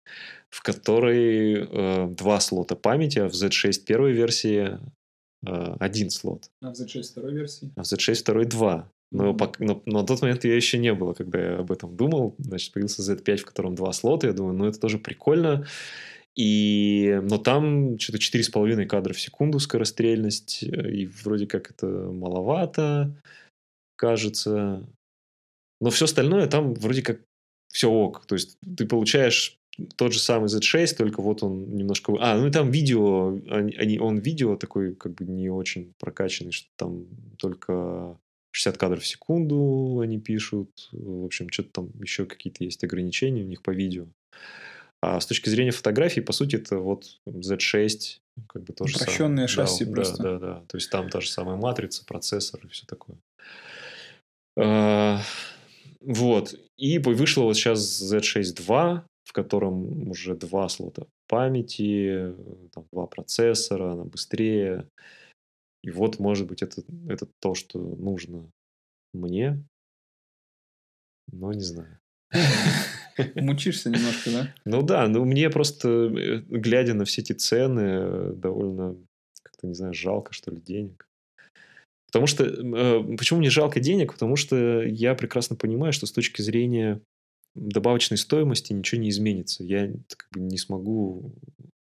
в которой э, два слота памяти, а в Z6 первой версии э, один слот. А в Z6 второй версии? А в Z6 второй два. Но, mm-hmm. пока, но, но на тот момент я еще не было, когда я об этом думал. Значит, появился Z5, в котором два слота. Я думаю, ну это тоже прикольно. И, но там что-то 4,5 кадра в секунду скорострельность. И вроде как это маловато, кажется. Но все остальное там вроде как все ок. То есть ты получаешь тот же самый Z6, только вот он немножко... А, ну и там видео, они, он видео такой как бы не очень прокачанный, что там только 60 кадров в секунду они пишут. В общем, что-то там еще какие-то есть ограничения у них по видео. А с точки зрения фотографии, по сути, это вот Z6, как бы тоже Упрощенные шасси да, просто. Да, да, да. То есть там та же самая матрица, процессор и все такое. А, вот. И вышло вот сейчас Z6 II, в котором уже два слота памяти, там, два процессора, она быстрее. И вот, может быть, это, это то, что нужно мне. Но не знаю. Мучишься немножко, да? Ну да, ну мне просто, э, глядя на все эти цены, довольно, как-то, не знаю, жалко, что ли, денег. Потому что, э, почему мне жалко денег? Потому что я прекрасно понимаю, что с точки зрения добавочной стоимости ничего не изменится. Я как бы не смогу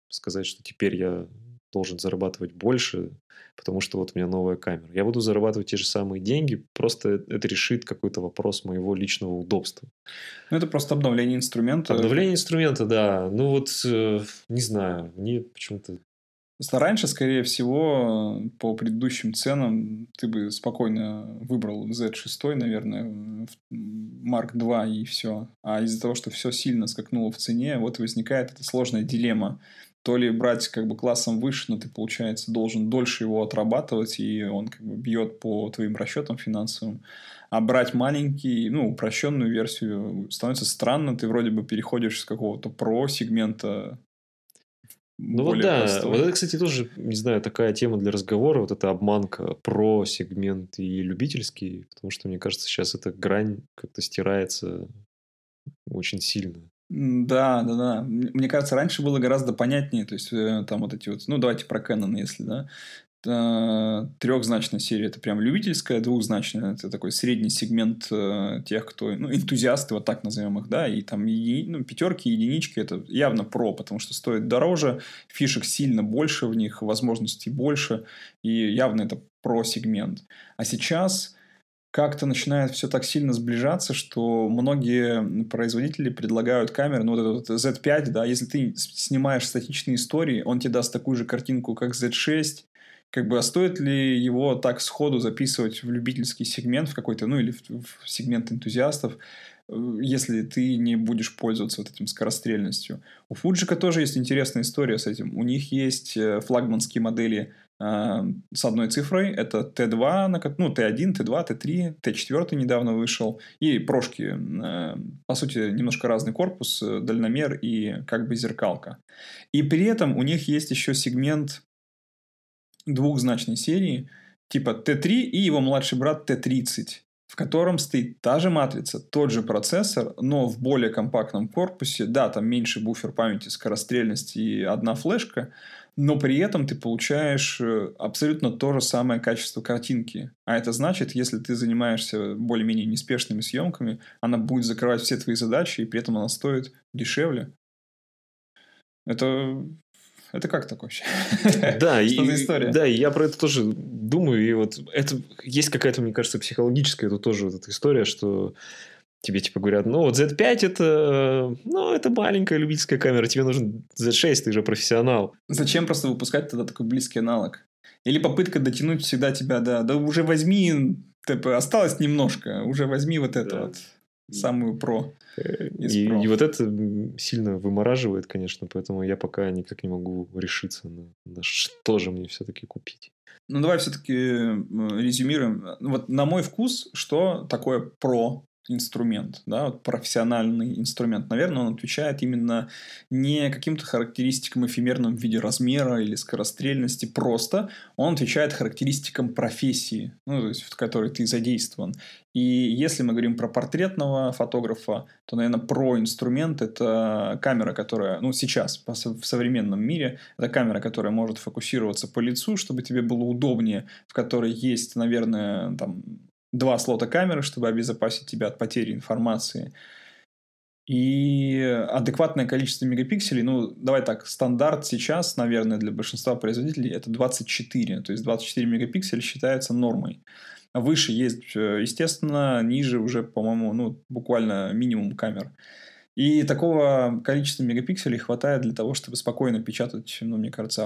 сказать, что теперь я должен зарабатывать больше, потому что вот у меня новая камера. Я буду зарабатывать те же самые деньги, просто это решит какой-то вопрос моего личного удобства. Ну, это просто обновление инструмента. Обновление инструмента, да. Ну, вот, э, не знаю, мне почему-то Просто раньше, скорее всего, по предыдущим ценам ты бы спокойно выбрал Z6, наверное, Mark 2 и все. А из-за того, что все сильно скакнуло в цене, вот возникает эта сложная дилемма. То ли брать как бы классом выше, но ты, получается, должен дольше его отрабатывать, и он как бы бьет по твоим расчетам финансовым. А брать маленький, ну, упрощенную версию становится странно. Ты вроде бы переходишь с какого-то про-сегмента ну вот да, простой. вот это, кстати, тоже, не знаю, такая тема для разговора, вот эта обманка про сегмент и любительский, потому что, мне кажется, сейчас эта грань как-то стирается очень сильно. Да, да, да. Мне кажется, раньше было гораздо понятнее, то есть э, там вот эти вот, ну давайте про Canon, если, да, трехзначная серия это прям любительская, двухзначная это такой средний сегмент э, тех, кто ну, энтузиасты, вот так назовем их, да, и там еди, ну, пятерки, единички это явно про, потому что стоит дороже, фишек сильно больше в них, возможностей больше, и явно это про сегмент. А сейчас как-то начинает все так сильно сближаться, что многие производители предлагают камеры, ну вот этот Z5, да, если ты снимаешь статичные истории, он тебе даст такую же картинку, как Z6, как бы, а стоит ли его так сходу записывать в любительский сегмент в какой-то, ну, или в, в сегмент энтузиастов, э, если ты не будешь пользоваться вот этим скорострельностью. У Фуджика тоже есть интересная история с этим. У них есть э, флагманские модели с одной цифрой. Это Т2, ну, Т1, Т2, Т3, Т4 недавно вышел. И прошки, э, по сути, немножко разный корпус, э, дальномер и как бы зеркалка. И при этом у них есть еще сегмент двухзначной серии, типа Т3 и его младший брат Т30 в котором стоит та же матрица, тот же процессор, но в более компактном корпусе. Да, там меньше буфер памяти, скорострельность и одна флешка, но при этом ты получаешь э, абсолютно то же самое качество картинки. А это значит, если ты занимаешься более-менее неспешными съемками, она будет закрывать все твои задачи, и при этом она стоит дешевле. Это это как так вообще? Да, за история? Да, я про это тоже думаю. И вот это есть какая-то, мне кажется, психологическая это тоже вот эта история, что тебе типа говорят, ну вот Z5 это, ну это маленькая любительская камера, тебе нужен Z6, ты же профессионал. Зачем просто выпускать тогда такой близкий аналог? Или попытка дотянуть всегда тебя до, да уже возьми, типа, осталось немножко, уже возьми вот это да. вот самую про. И, и вот это сильно вымораживает, конечно, поэтому я пока никак не могу решиться на, на что же мне все-таки купить. Ну, давай все-таки резюмируем. Вот на мой вкус, что такое про инструмент, да, вот профессиональный инструмент, наверное, он отвечает именно не каким-то характеристикам эфемерным в виде размера или скорострельности, просто он отвечает характеристикам профессии, ну, то есть, в которой ты задействован. И если мы говорим про портретного фотографа, то, наверное, про инструмент это камера, которая, ну, сейчас в современном мире, это камера, которая может фокусироваться по лицу, чтобы тебе было удобнее, в которой есть, наверное, там два слота камеры, чтобы обезопасить тебя от потери информации. И адекватное количество мегапикселей, ну, давай так, стандарт сейчас, наверное, для большинства производителей это 24. То есть 24 мегапикселя считается нормой. Выше есть, э, естественно, ниже уже, по-моему, ну, буквально минимум камер. И такого количества мегапикселей хватает для того, чтобы спокойно печатать, ну, мне кажется,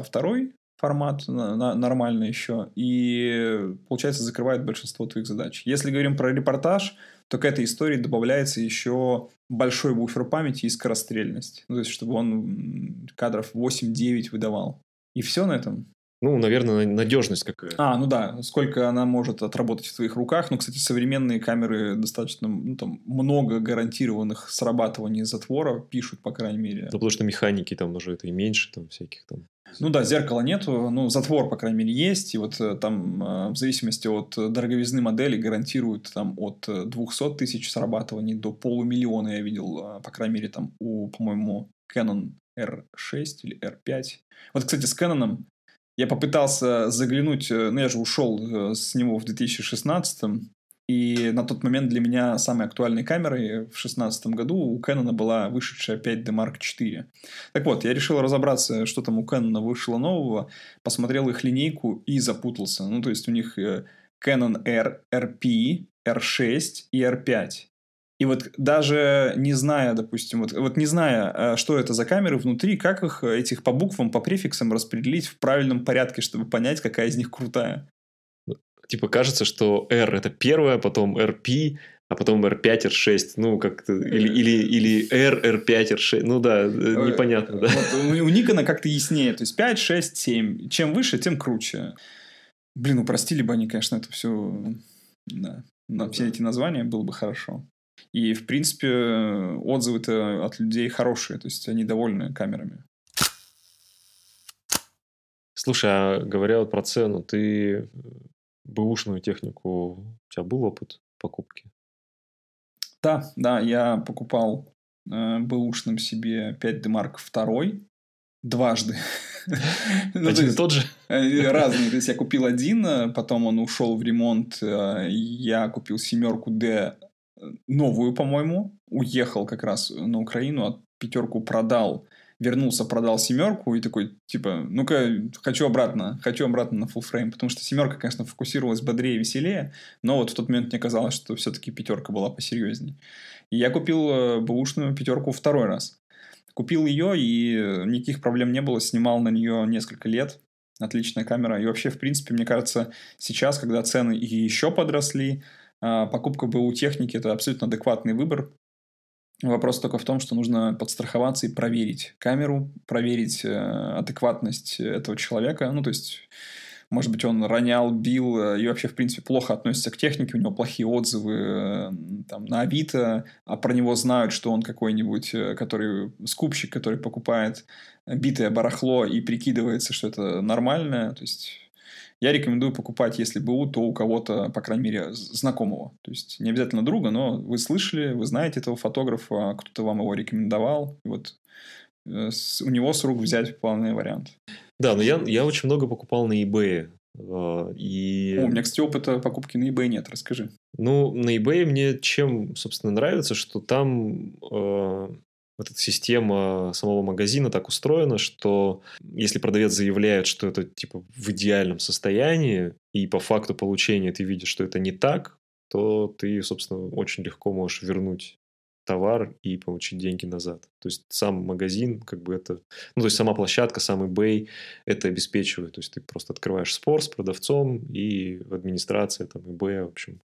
формат нормально еще, и, получается, закрывает большинство твоих задач. Если говорим про репортаж, то к этой истории добавляется еще большой буфер памяти и скорострельность. Ну, то есть, чтобы он кадров 8-9 выдавал. И все на этом. Ну, наверное, надежность какая. А, ну да, сколько она может отработать в твоих руках. Ну, кстати, современные камеры достаточно, ну, там, много гарантированных срабатываний затвора пишут, по крайней мере. Ну, потому что механики там уже это и меньше, там, всяких там. Ну да, зеркала нету, ну, затвор, по крайней мере, есть. И вот э, там, э, в зависимости от дороговизны модели, гарантируют там от 200 тысяч срабатываний до полумиллиона, я видел, по крайней мере, там у, по-моему, Canon R6 или R5. Вот, кстати, с Canon я попытался заглянуть, э, ну я же ушел э, с него в 2016 и на тот момент для меня самой актуальной камерой в 2016 году у Canon была вышедшая 5D Mark IV. Так вот, я решил разобраться, что там у Canon вышло нового, посмотрел их линейку и запутался. Ну, то есть, у них э, Canon R, RP, R6 и R5. И вот даже не зная, допустим, вот, вот не зная, э, что это за камеры внутри, как их, э, этих по буквам, по префиксам распределить в правильном порядке, чтобы понять, какая из них крутая. Типа кажется, что R это первая, потом RP, а потом R5, R6, ну, как-то, или, или, или R, R5, R6, ну да, э, непонятно, да. Вот, у Никона как-то яснее, то есть 5, 6, 7, чем выше, тем круче. Блин, упростили бы они, конечно, это все, да, на все эти названия было бы хорошо. И, в принципе, отзывы-то от людей хорошие, то есть они довольны камерами. Слушай, а говоря вот про цену, ты бэушную технику, у тебя был опыт покупки? Да, да, я покупал э, бэушным себе 5D Mark II дважды. ну, один и тот же? Э, разные. То есть я купил один, э, потом он ушел в ремонт, э, я купил семерку D новую, по-моему, уехал как раз на Украину, а пятерку продал, вернулся, продал семерку и такой, типа, ну-ка, хочу обратно, хочу обратно на full frame, потому что семерка, конечно, фокусировалась бодрее и веселее, но вот в тот момент мне казалось, что все-таки пятерка была посерьезнее. И я купил э, бэушную пятерку второй раз. Купил ее, и никаких проблем не было, снимал на нее несколько лет, отличная камера. И вообще, в принципе, мне кажется, сейчас, когда цены еще подросли, покупка БУ техники – это абсолютно адекватный выбор. Вопрос только в том, что нужно подстраховаться и проверить камеру, проверить э, адекватность этого человека. Ну, то есть, может быть, он ронял, бил э, и вообще, в принципе, плохо относится к технике, у него плохие отзывы э, там, на Авито, а про него знают, что он какой-нибудь, который скупщик, который покупает битое барахло и прикидывается, что это нормально. То есть я рекомендую покупать, если БУ, то у кого-то, по крайней мере, знакомого. То есть не обязательно друга, но вы слышали, вы знаете этого фотографа, кто-то вам его рекомендовал. И вот у него с рук взять вполне вариант. Да, но я, я очень много покупал на eBay. А, и... О, у меня, кстати, опыта покупки на eBay нет. Расскажи. Ну, на eBay мне чем, собственно, нравится, что там э, вот эта система самого магазина так устроена, что если продавец заявляет, что это типа в идеальном состоянии, и по факту получения ты видишь, что это не так, то ты, собственно, очень легко можешь вернуть товар и получить деньги назад. То есть сам магазин, как бы это, ну то есть сама площадка, сам eBay это обеспечивает. То есть ты просто открываешь спор с продавцом и администрация там eBay, в общем,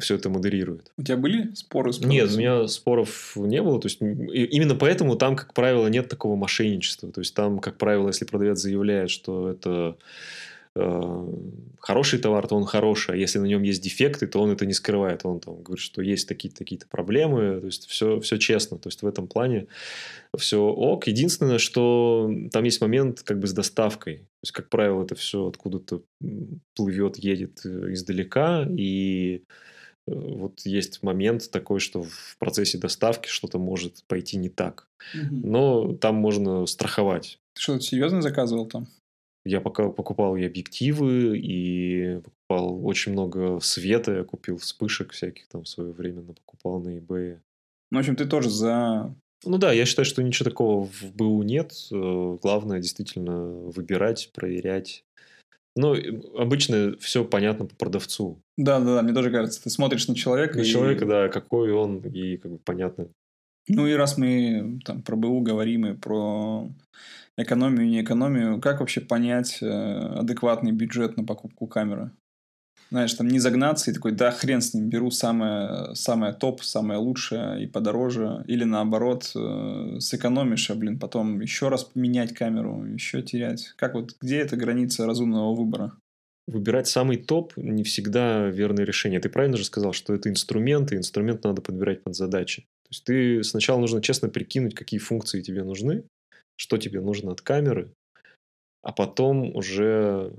все это модерирует. У тебя были споры с продавцом? Нет, у меня споров не было. То есть именно поэтому там, как правило, нет такого мошенничества. То есть там, как правило, если продавец заявляет, что это хороший товар, то он хороший, а если на нем есть дефекты, то он это не скрывает. Он там говорит, что есть такие-то такие проблемы, то есть все, все честно. То есть в этом плане все ок. Единственное, что там есть момент как бы с доставкой. То есть, как правило, это все откуда-то плывет, едет э, издалека, и э, вот есть момент такой, что в процессе доставки что-то может пойти не так. Угу. Но там можно страховать. Ты что-то серьезно заказывал там? Я пока покупал и объективы, и покупал очень много света, я купил вспышек всяких там в свое время, покупал на eBay. Ну, в общем, ты тоже за... Ну да, я считаю, что ничего такого в БУ нет. Э, главное действительно выбирать, проверять. Ну, обычно все понятно по продавцу. Да, да, да, мне тоже кажется, ты смотришь на человека. На и... человека, да, какой он, и как бы понятно. Ну и раз мы там про БУ говорим и про экономию, не экономию, как вообще понять э, адекватный бюджет на покупку камеры? Знаешь, там не загнаться и такой, да, хрен с ним, беру самое, самое топ, самое лучшее и подороже. Или наоборот, э, сэкономишь, а, блин, потом еще раз поменять камеру, еще терять. Как вот, где эта граница разумного выбора? Выбирать самый топ не всегда верное решение. Ты правильно же сказал, что это инструмент, и инструмент надо подбирать под задачи. То есть ты сначала нужно честно прикинуть, какие функции тебе нужны, что тебе нужно от камеры, а потом уже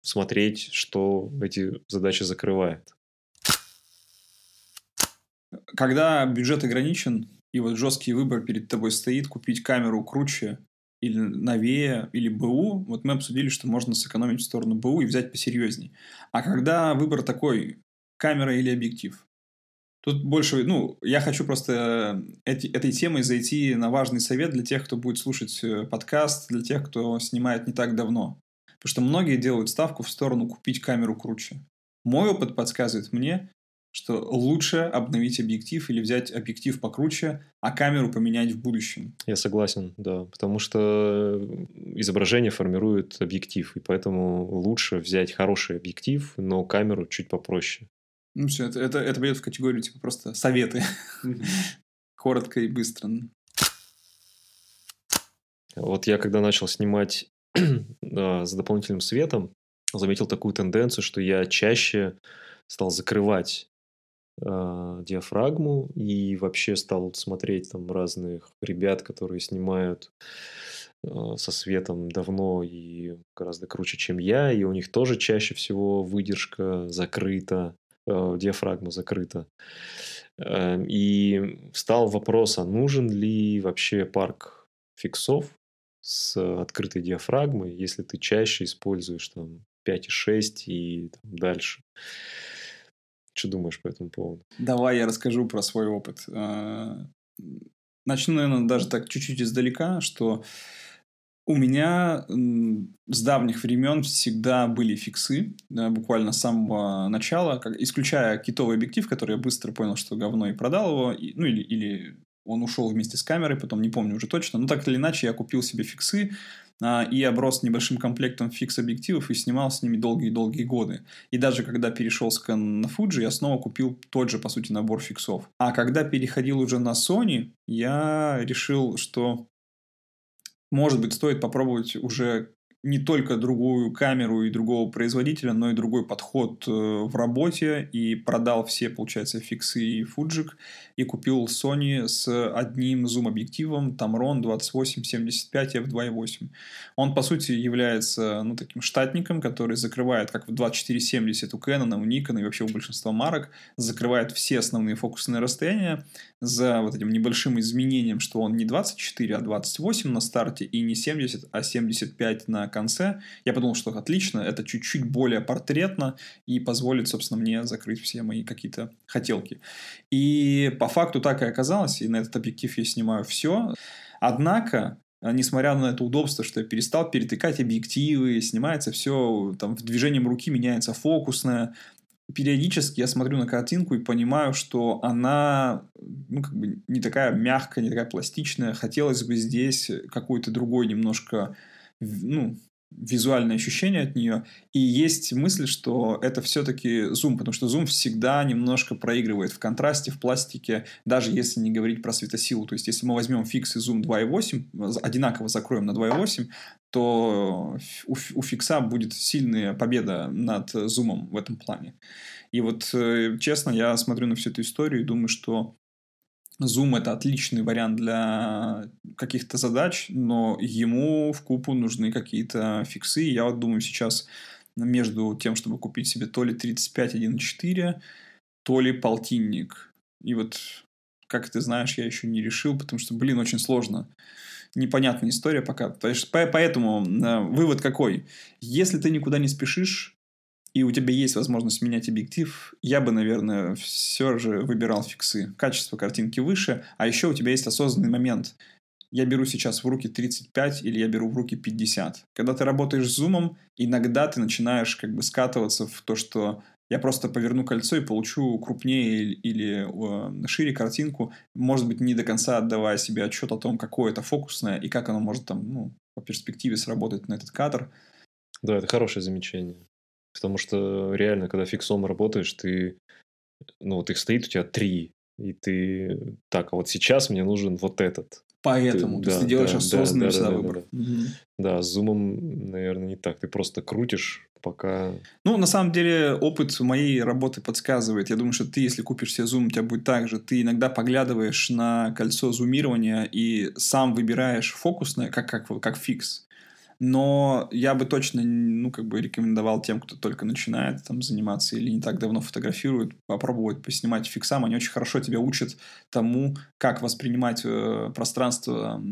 смотреть, что эти задачи закрывает. Когда бюджет ограничен, и вот жесткий выбор перед тобой стоит, купить камеру круче или новее, или БУ, вот мы обсудили, что можно сэкономить в сторону БУ и взять посерьезней. А когда выбор такой, камера или объектив, Тут больше, ну, я хочу просто э, эти, этой темой зайти на важный совет для тех, кто будет слушать э, подкаст, для тех, кто снимает не так давно. Потому что многие делают ставку в сторону купить камеру круче. Мой опыт подсказывает мне, что лучше обновить объектив или взять объектив покруче, а камеру поменять в будущем. Я согласен, да, потому что изображение формирует объектив, и поэтому лучше взять хороший объектив, но камеру чуть попроще. Ну все, это, это, это пойдет в категорию типа просто советы. Коротко и быстро. Вот я когда начал снимать с дополнительным светом, заметил такую тенденцию, что я чаще стал закрывать э, диафрагму и вообще стал смотреть там разных ребят, которые снимают э, со светом давно и гораздо круче, чем я, и у них тоже чаще всего выдержка закрыта. Э, диафрагма закрыта. Эм, и встал вопрос, а нужен ли вообще парк фиксов с открытой диафрагмой, если ты чаще используешь там 5,6 и там, дальше. Что думаешь по этому поводу? Давай я расскажу про свой опыт. Э, начну, наверное, даже так чуть-чуть издалека, что у меня с давних времен всегда были фиксы, да, буквально с самого начала, как, исключая китовый объектив, который я быстро понял, что говно, и продал его, и, ну или, или он ушел вместе с камерой, потом не помню уже точно, но так или иначе я купил себе фиксы а, и оброс небольшим комплектом фикс-объективов и снимал с ними долгие-долгие годы. И даже когда перешел с Canon на Fuji, я снова купил тот же, по сути, набор фиксов. А когда переходил уже на Sony, я решил, что может быть, стоит попробовать уже не только другую камеру и другого производителя, но и другой подход э, в работе и продал все, получается, фиксы и фуджик и купил Sony с одним зум-объективом Tamron 2875 f2.8. Он, по сути, является ну, таким штатником, который закрывает, как в 2470 у Canon, у Nikon и вообще у большинства марок, закрывает все основные фокусные расстояния за вот этим небольшим изменением, что он не 24, а 28 на старте и не 70, а 75 на конце, я подумал, что отлично, это чуть-чуть более портретно и позволит, собственно, мне закрыть все мои какие-то хотелки. И по факту так и оказалось, и на этот объектив я снимаю все. Однако, несмотря на это удобство, что я перестал перетыкать объективы, снимается все, там, в движением руки меняется фокусное, периодически я смотрю на картинку и понимаю, что она ну, как бы не такая мягкая, не такая пластичная. Хотелось бы здесь какой-то другой немножко ну, визуальное ощущение от нее. И есть мысль, что это все-таки зум, потому что зум всегда немножко проигрывает в контрасте, в пластике, даже если не говорить про светосилу. То есть, если мы возьмем фикс и зум 2.8, одинаково закроем на 2.8, то у, фикса будет сильная победа над зумом в этом плане. И вот, э, честно, я смотрю на всю эту историю и думаю, что Zoom это отличный вариант для каких-то задач, но ему в купу нужны какие-то фиксы. Я вот думаю сейчас между тем, чтобы купить себе то ли 35.1.4, то ли полтинник. И вот, как ты знаешь, я еще не решил, потому что, блин, очень сложно. Непонятная история пока. Поэтому э, вывод какой? Если ты никуда не спешишь, и у тебя есть возможность менять объектив, я бы, наверное, все же выбирал фиксы. Качество картинки выше, а еще у тебя есть осознанный момент. Я беру сейчас в руки 35 или я беру в руки 50. Когда ты работаешь с зумом, иногда ты начинаешь как бы скатываться в то, что я просто поверну кольцо и получу крупнее или шире картинку, может быть, не до конца отдавая себе отчет о том, какое это фокусное и как оно может там, ну, по перспективе сработать на этот кадр. Да, это хорошее замечание. Потому что реально, когда фиксом работаешь, ты, ну вот их стоит у тебя три, и ты так, а вот сейчас мне нужен вот этот. Поэтому, ты, то да, есть ты делаешь да, осознанный да, да, да, выбор. Да, да. Угу. да, с зумом, наверное, не так. Ты просто крутишь, пока... Ну, на самом деле, опыт моей работы подсказывает. Я думаю, что ты, если купишь себе зум, у тебя будет так же. Ты иногда поглядываешь на кольцо зумирования и сам выбираешь фокусное, как, как, как фикс. Но я бы точно, ну, как бы рекомендовал тем, кто только начинает там заниматься или не так давно фотографирует, попробовать поснимать фиксам. Они очень хорошо тебя учат тому, как воспринимать э, пространство,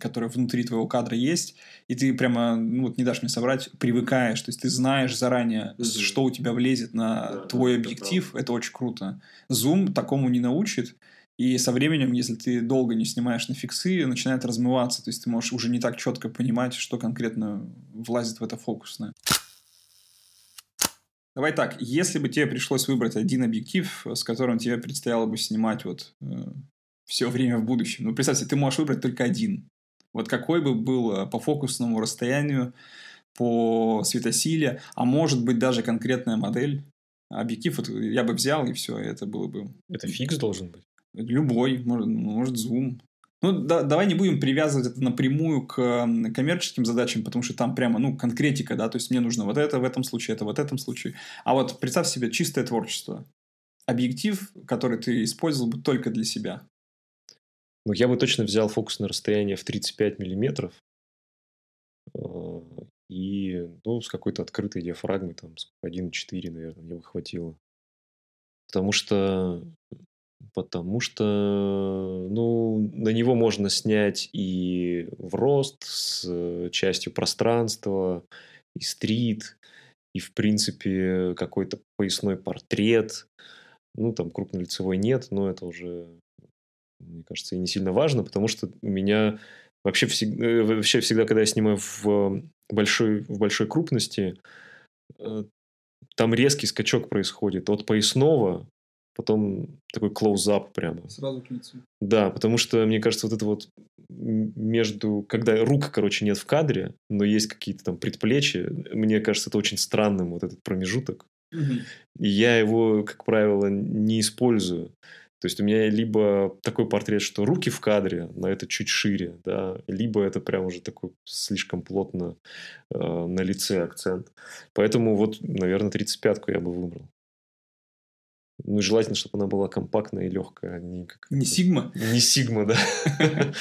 которое внутри твоего кадра есть. И ты прямо, ну, вот не дашь мне соврать, привыкаешь. То есть ты знаешь заранее, mm-hmm. что у тебя влезет на да, твой объектив. Это, это очень круто. Зум такому не научит. И со временем, если ты долго не снимаешь на фиксы, начинает размываться. То есть ты можешь уже не так четко понимать, что конкретно влазит в это фокусное. Давай так, если бы тебе пришлось выбрать один объектив, с которым тебе предстояло бы снимать вот э, все время в будущем, ну представь ты можешь выбрать только один. Вот какой бы был э, по фокусному расстоянию, по светосиле, а может быть даже конкретная модель, объектив вот я бы взял и все, это было бы... Это фикс должен быть? Любой, может, может Zoom. Ну, да, давай не будем привязывать это напрямую к коммерческим задачам, потому что там прямо, ну, конкретика, да, то есть мне нужно вот это в этом случае, это вот в этом случае. А вот представь себе чистое творчество. Объектив, который ты использовал бы только для себя. Ну, я бы точно взял фокусное расстояние в 35 миллиметров э, и, ну, с какой-то открытой диафрагмой, там, 1,4, наверное, мне бы хватило. Потому что Потому что, ну, на него можно снять и в рост с э, частью пространства, и стрит, и, в принципе, какой-то поясной портрет. Ну, там крупнолицевой нет, но это уже, мне кажется, и не сильно важно, потому что у меня вообще всегда, э, вообще всегда когда я снимаю в большой, в большой крупности, э, там резкий скачок происходит от поясного потом такой клоузап прямо. Сразу к лицу. Да, потому что, мне кажется, вот это вот между... Когда рук, короче, нет в кадре, но есть какие-то там предплечья, мне кажется, это очень странным, вот этот промежуток. Угу. И я его, как правило, не использую. То То есть у меня либо такой портрет, что руки в кадре, но это чуть шире, да, либо это прям уже такой слишком плотно э, на лице акцент. Поэтому вот, наверное, 35-ку я бы выбрал. Ну, желательно, чтобы она была компактная и легкая, а не как... Не Сигма? Не Сигма, да.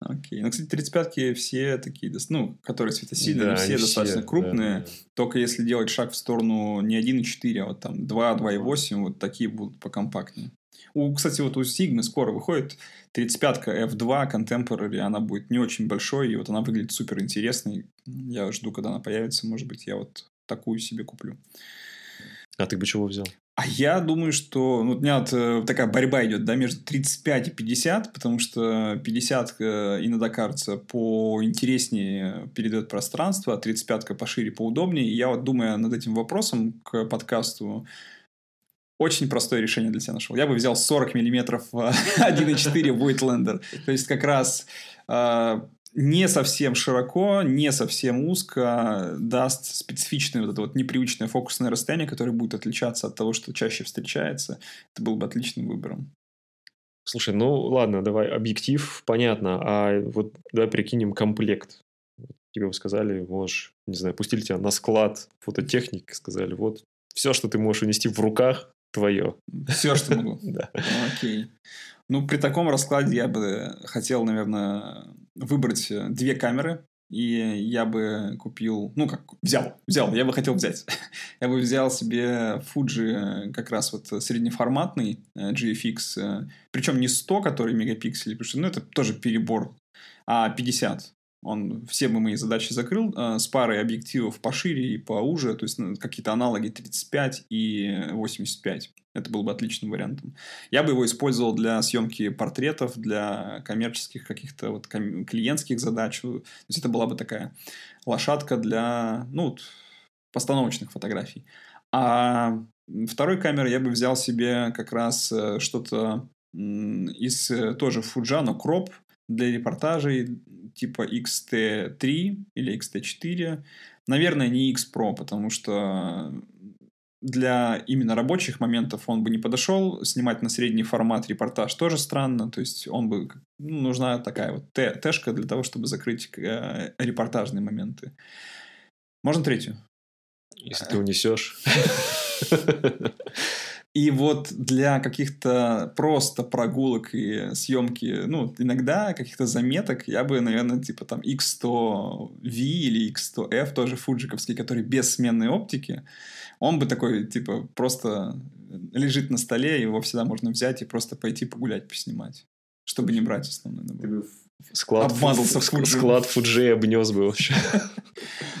Окей. Ну, кстати, 35-ки все такие, ну, которые светосильные, да, все достаточно все, крупные. Да, да. Только если делать шаг в сторону не 1,4, а вот там 2, 2,8, вот такие будут покомпактнее. У, кстати, вот у Sigma скоро выходит 35-ка F2 Contemporary, она будет не очень большой, и вот она выглядит супер интересной. Я жду, когда она появится, может быть, я вот такую себе куплю. А ты бы чего взял? А я думаю, что ну, у меня вот э, такая борьба идет да, между 35 и 50, потому что 50 э, иногда кажется поинтереснее передает пространство, а 35 пошире, поудобнее. И я вот думаю над этим вопросом к подкасту, очень простое решение для себя нашел. Я бы взял 40 миллиметров 1.4 Voigtlander. То есть, как раз э, не совсем широко, не совсем узко даст специфичное вот это вот непривычное фокусное расстояние, которое будет отличаться от того, что чаще встречается. Это был бы отличным выбором. Слушай, ну ладно, давай объектив, понятно, а вот давай прикинем комплект. Тебе вы сказали, можешь, не знаю, пустили тебя на склад фототехник, сказали, вот все, что ты можешь унести в руках, твое. Все, что могу. Да. Окей. Ну, при таком раскладе я бы хотел, наверное, выбрать э, две камеры, и я бы купил, ну как, взял, взял, я бы хотел взять. я бы взял себе Fuji э, как раз вот среднеформатный э, GFX, причем не 100, который мегапикселей, потому что, ну, это тоже перебор, а 50. Он все бы мои задачи закрыл э, с парой объективов пошире и поуже, то есть ну, какие-то аналоги 35 и 85. Это был бы отличным вариантом. Я бы его использовал для съемки портретов, для коммерческих каких-то вот клиентских задач. То есть это была бы такая лошадка для ну, постановочных фотографий. А второй камеры я бы взял себе как раз э, что-то из э, тоже Fuji, но кроп для репортажей типа XT3 или XT4. Наверное, не X Pro, потому что для именно рабочих моментов он бы не подошел. Снимать на средний формат репортаж тоже странно. То есть он бы ну, нужна такая вот тэшка для того, чтобы закрыть э, репортажные моменты. Можно третью? Если ты унесешь. И вот для каких-то просто прогулок и съемки, ну, иногда каких-то заметок, я бы, наверное, типа там X100V или X100F, тоже фуджиковский, который без сменной оптики, он бы такой, типа, просто лежит на столе, его всегда можно взять и просто пойти погулять, поснимать, чтобы не брать основной набор. Склад, Обмазался фу, склад Фуджи обнес бы вообще.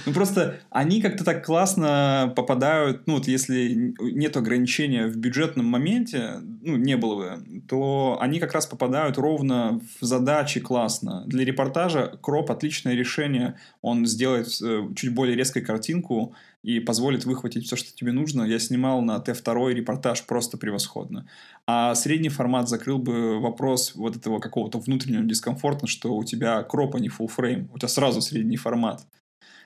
Ну, просто они как-то так классно попадают, ну, вот если нет ограничения в бюджетном моменте, ну, не было бы, то они как раз попадают ровно в задачи классно. Для репортажа Кроп отличное решение. Он сделает э, чуть более резкую картинку, и позволит выхватить все, что тебе нужно. Я снимал на Т2 репортаж просто превосходно. А средний формат закрыл бы вопрос вот этого какого-то внутреннего дискомфорта, что у тебя кроп, а не frame. У тебя сразу средний формат.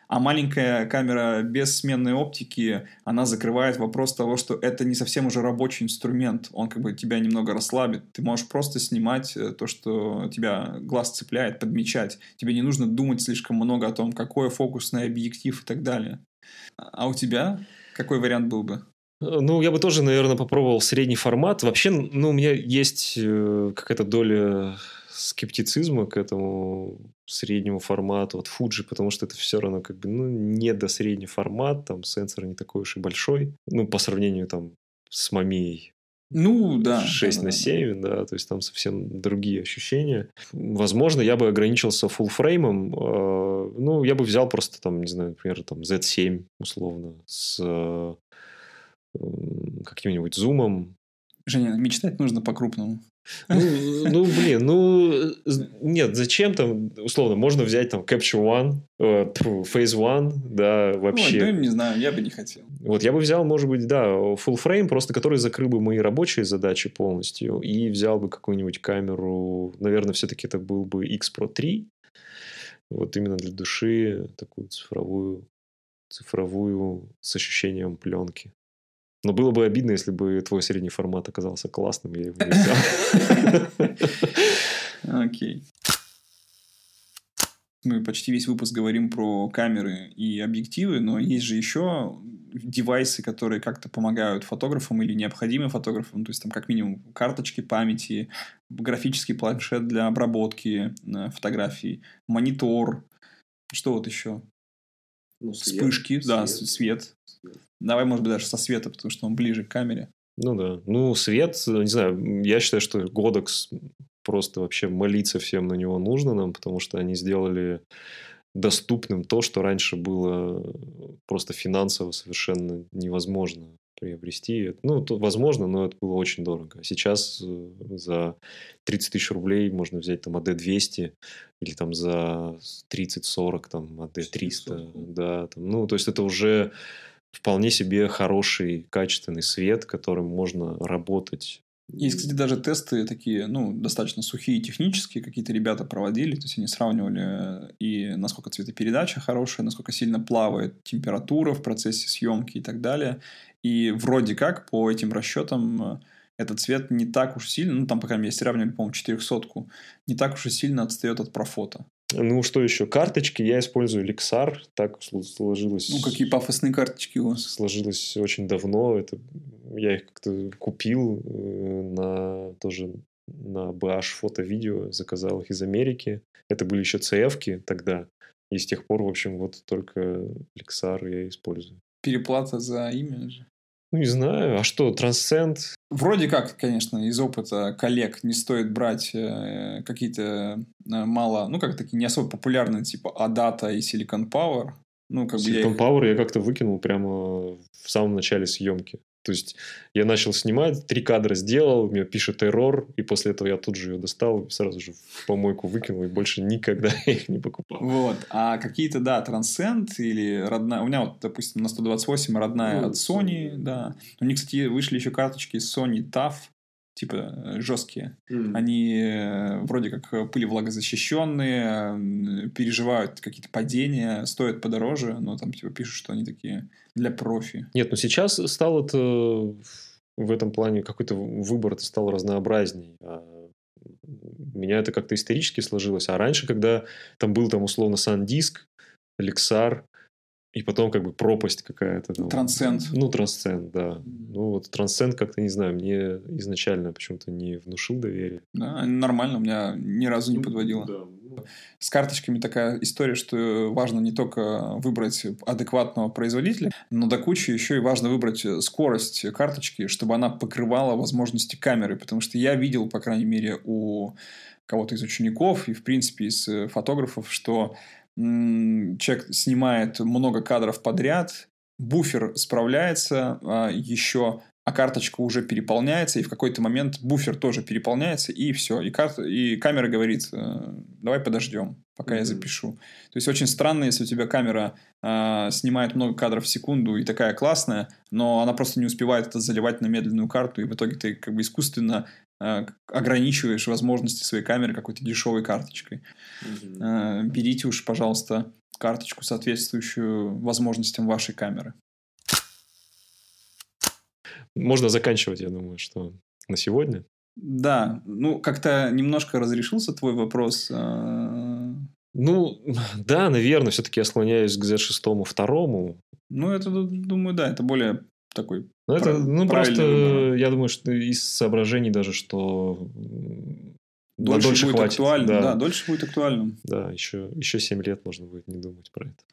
А маленькая камера без сменной оптики, она закрывает вопрос того, что это не совсем уже рабочий инструмент. Он как бы тебя немного расслабит. Ты можешь просто снимать э, то, что тебя глаз цепляет, подмечать. Тебе не нужно думать слишком много о том, какой фокусный объектив и так далее. А у тебя какой вариант был бы? Ну, я бы тоже, наверное, попробовал средний формат. Вообще, ну, у меня есть э, какая-то доля скептицизма к этому среднему формату от Fuji, потому что это все равно как бы, ну, не до средний формат, там сенсор не такой уж и большой, ну, по сравнению там с Мамией. Ну, да. 6 да, на 7, да. да, то есть там совсем другие ощущения. Возможно, я бы ограничился фуллфреймом. Э, ну, я бы взял просто там, не знаю, например, там Z7 условно с э, каким-нибудь зумом. Женя, мечтать нужно по-крупному. Ну, ну, блин, ну, нет, зачем там, условно, можно взять там Capture One, э, Phase One, да, вообще. Ой, ну, не знаю, я бы не хотел. Вот я бы взял, может быть, да, full frame, просто который закрыл бы мои рабочие задачи полностью, и взял бы какую-нибудь камеру, наверное, все-таки это был бы X Pro 3, вот именно для души, такую цифровую, цифровую с ощущением пленки. Но было бы обидно, если бы твой средний формат оказался классным, я его не взял. Окей. Мы почти весь выпуск говорим про камеры и объективы, но есть же еще девайсы, которые как-то помогают фотографам или необходимы фотографам, то есть там как минимум карточки памяти, графический планшет для обработки э, фотографий, монитор, что вот еще? Ну, свет, Вспышки, свет, да, свет. Давай, может быть, даже со света, потому что он ближе к камере. Ну да. Ну, свет, не знаю, я считаю, что Godox просто вообще молиться всем на него нужно нам, потому что они сделали доступным то, что раньше было просто финансово совершенно невозможно приобрести. Ну, то возможно, но это было очень дорого. Сейчас э, за 30 тысяч рублей можно взять там AD200 или там за 30-40 там AD300. Да, там, ну, то есть это уже вполне себе хороший, качественный свет, которым можно работать есть, кстати, даже тесты такие, ну, достаточно сухие технические, какие-то ребята проводили, то есть они сравнивали и насколько цветопередача хорошая, насколько сильно плавает температура в процессе съемки и так далее. И вроде как по этим расчетам э, этот цвет не так уж сильно, ну, там, по крайней мере, сравнивали, по-моему, 400 не так уж и сильно отстает от профота. Ну, что еще? Карточки. Я использую Lexar. Так сложилось. Ну, какие пафосные карточки у вас. Сложилось очень давно. Это я их как-то купил э, на тоже на BH фото-видео, заказал их из Америки. Это были еще CF-ки тогда. И с тех пор, в общем, вот только Lexar я использую. Переплата за имя же? Ну, не знаю. А что, Transcend? Вроде как, конечно, из опыта коллег не стоит брать э, какие-то э, мало, ну, как такие не особо популярные, типа Adata и Silicon Power. Ну, как Silicon бы я их... Power я как-то выкинул прямо в самом начале съемки. То есть я начал снимать, три кадра сделал, мне пишет эррор, и после этого я тут же ее достал, сразу же в помойку выкинул, и больше никогда их не покупал. Вот. А какие-то, да, Transcend или родная... У меня вот, допустим, на 128 родная ну, от Sony, да. У них, кстати, вышли еще карточки Sony TAF, типа э, жесткие. Mm. Они э, вроде как пыли влагозащищенные, переживают какие-то падения, стоят подороже, но там типа пишут, что они такие для профи. Нет, ну сейчас стал это в этом плане какой-то выбор стал разнообразней. А у меня это как-то исторически сложилось. А раньше, когда там был там условно Сандиск, Лексар, и потом как бы пропасть какая-то. Там. Трансцент. Ну, трансцент, да. Ну, вот трансцент как-то, не знаю, мне изначально почему-то не внушил доверие. Да, нормально, у меня ни разу не ну, подводило. Да. С карточками такая история, что важно не только выбрать адекватного производителя, но до кучи еще и важно выбрать скорость карточки, чтобы она покрывала возможности камеры. Потому что я видел, по крайней мере, у кого-то из учеников и, в принципе, из фотографов, что человек снимает много кадров подряд, буфер справляется а, еще, а карточка уже переполняется, и в какой-то момент буфер тоже переполняется, и все. И, карта, и камера говорит, э, давай подождем, пока mm-hmm. я запишу. То есть очень странно, если у тебя камера э, снимает много кадров в секунду и такая классная, но она просто не успевает это заливать на медленную карту, и в итоге ты как бы искусственно ограничиваешь возможности своей камеры какой-то дешевой карточкой. Mm-hmm. Берите уж, пожалуйста, карточку, соответствующую возможностям вашей камеры. Можно заканчивать, я думаю, что на сегодня. Да, ну как-то немножко разрешился твой вопрос. Э. Ну, да, наверное, все-таки я склоняюсь к Z6 второму. Ну, это, думаю, да, это более такой ну, это, ну просто, выбор. я думаю, что из соображений даже, что дольше, дольше будет хватит. актуальным. Да. да, дольше будет актуальным. Да, еще, еще 7 лет можно будет не думать про это.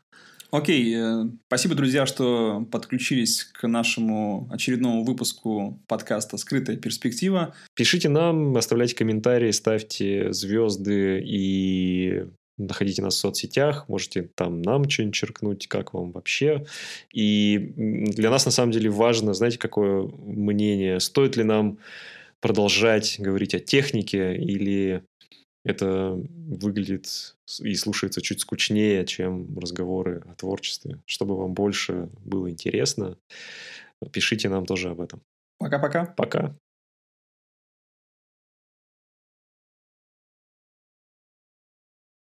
Окей, э, спасибо, друзья, что подключились к нашему очередному выпуску подкаста «Скрытая перспектива». Пишите нам, оставляйте комментарии, ставьте звезды и находите нас в соцсетях, можете там нам что-нибудь черкнуть, как вам вообще. И для нас на самом деле важно, знаете, какое мнение, стоит ли нам продолжать говорить о технике или это выглядит и слушается чуть скучнее, чем разговоры о творчестве. Чтобы вам больше было интересно, пишите нам тоже об этом. Пока-пока. Пока.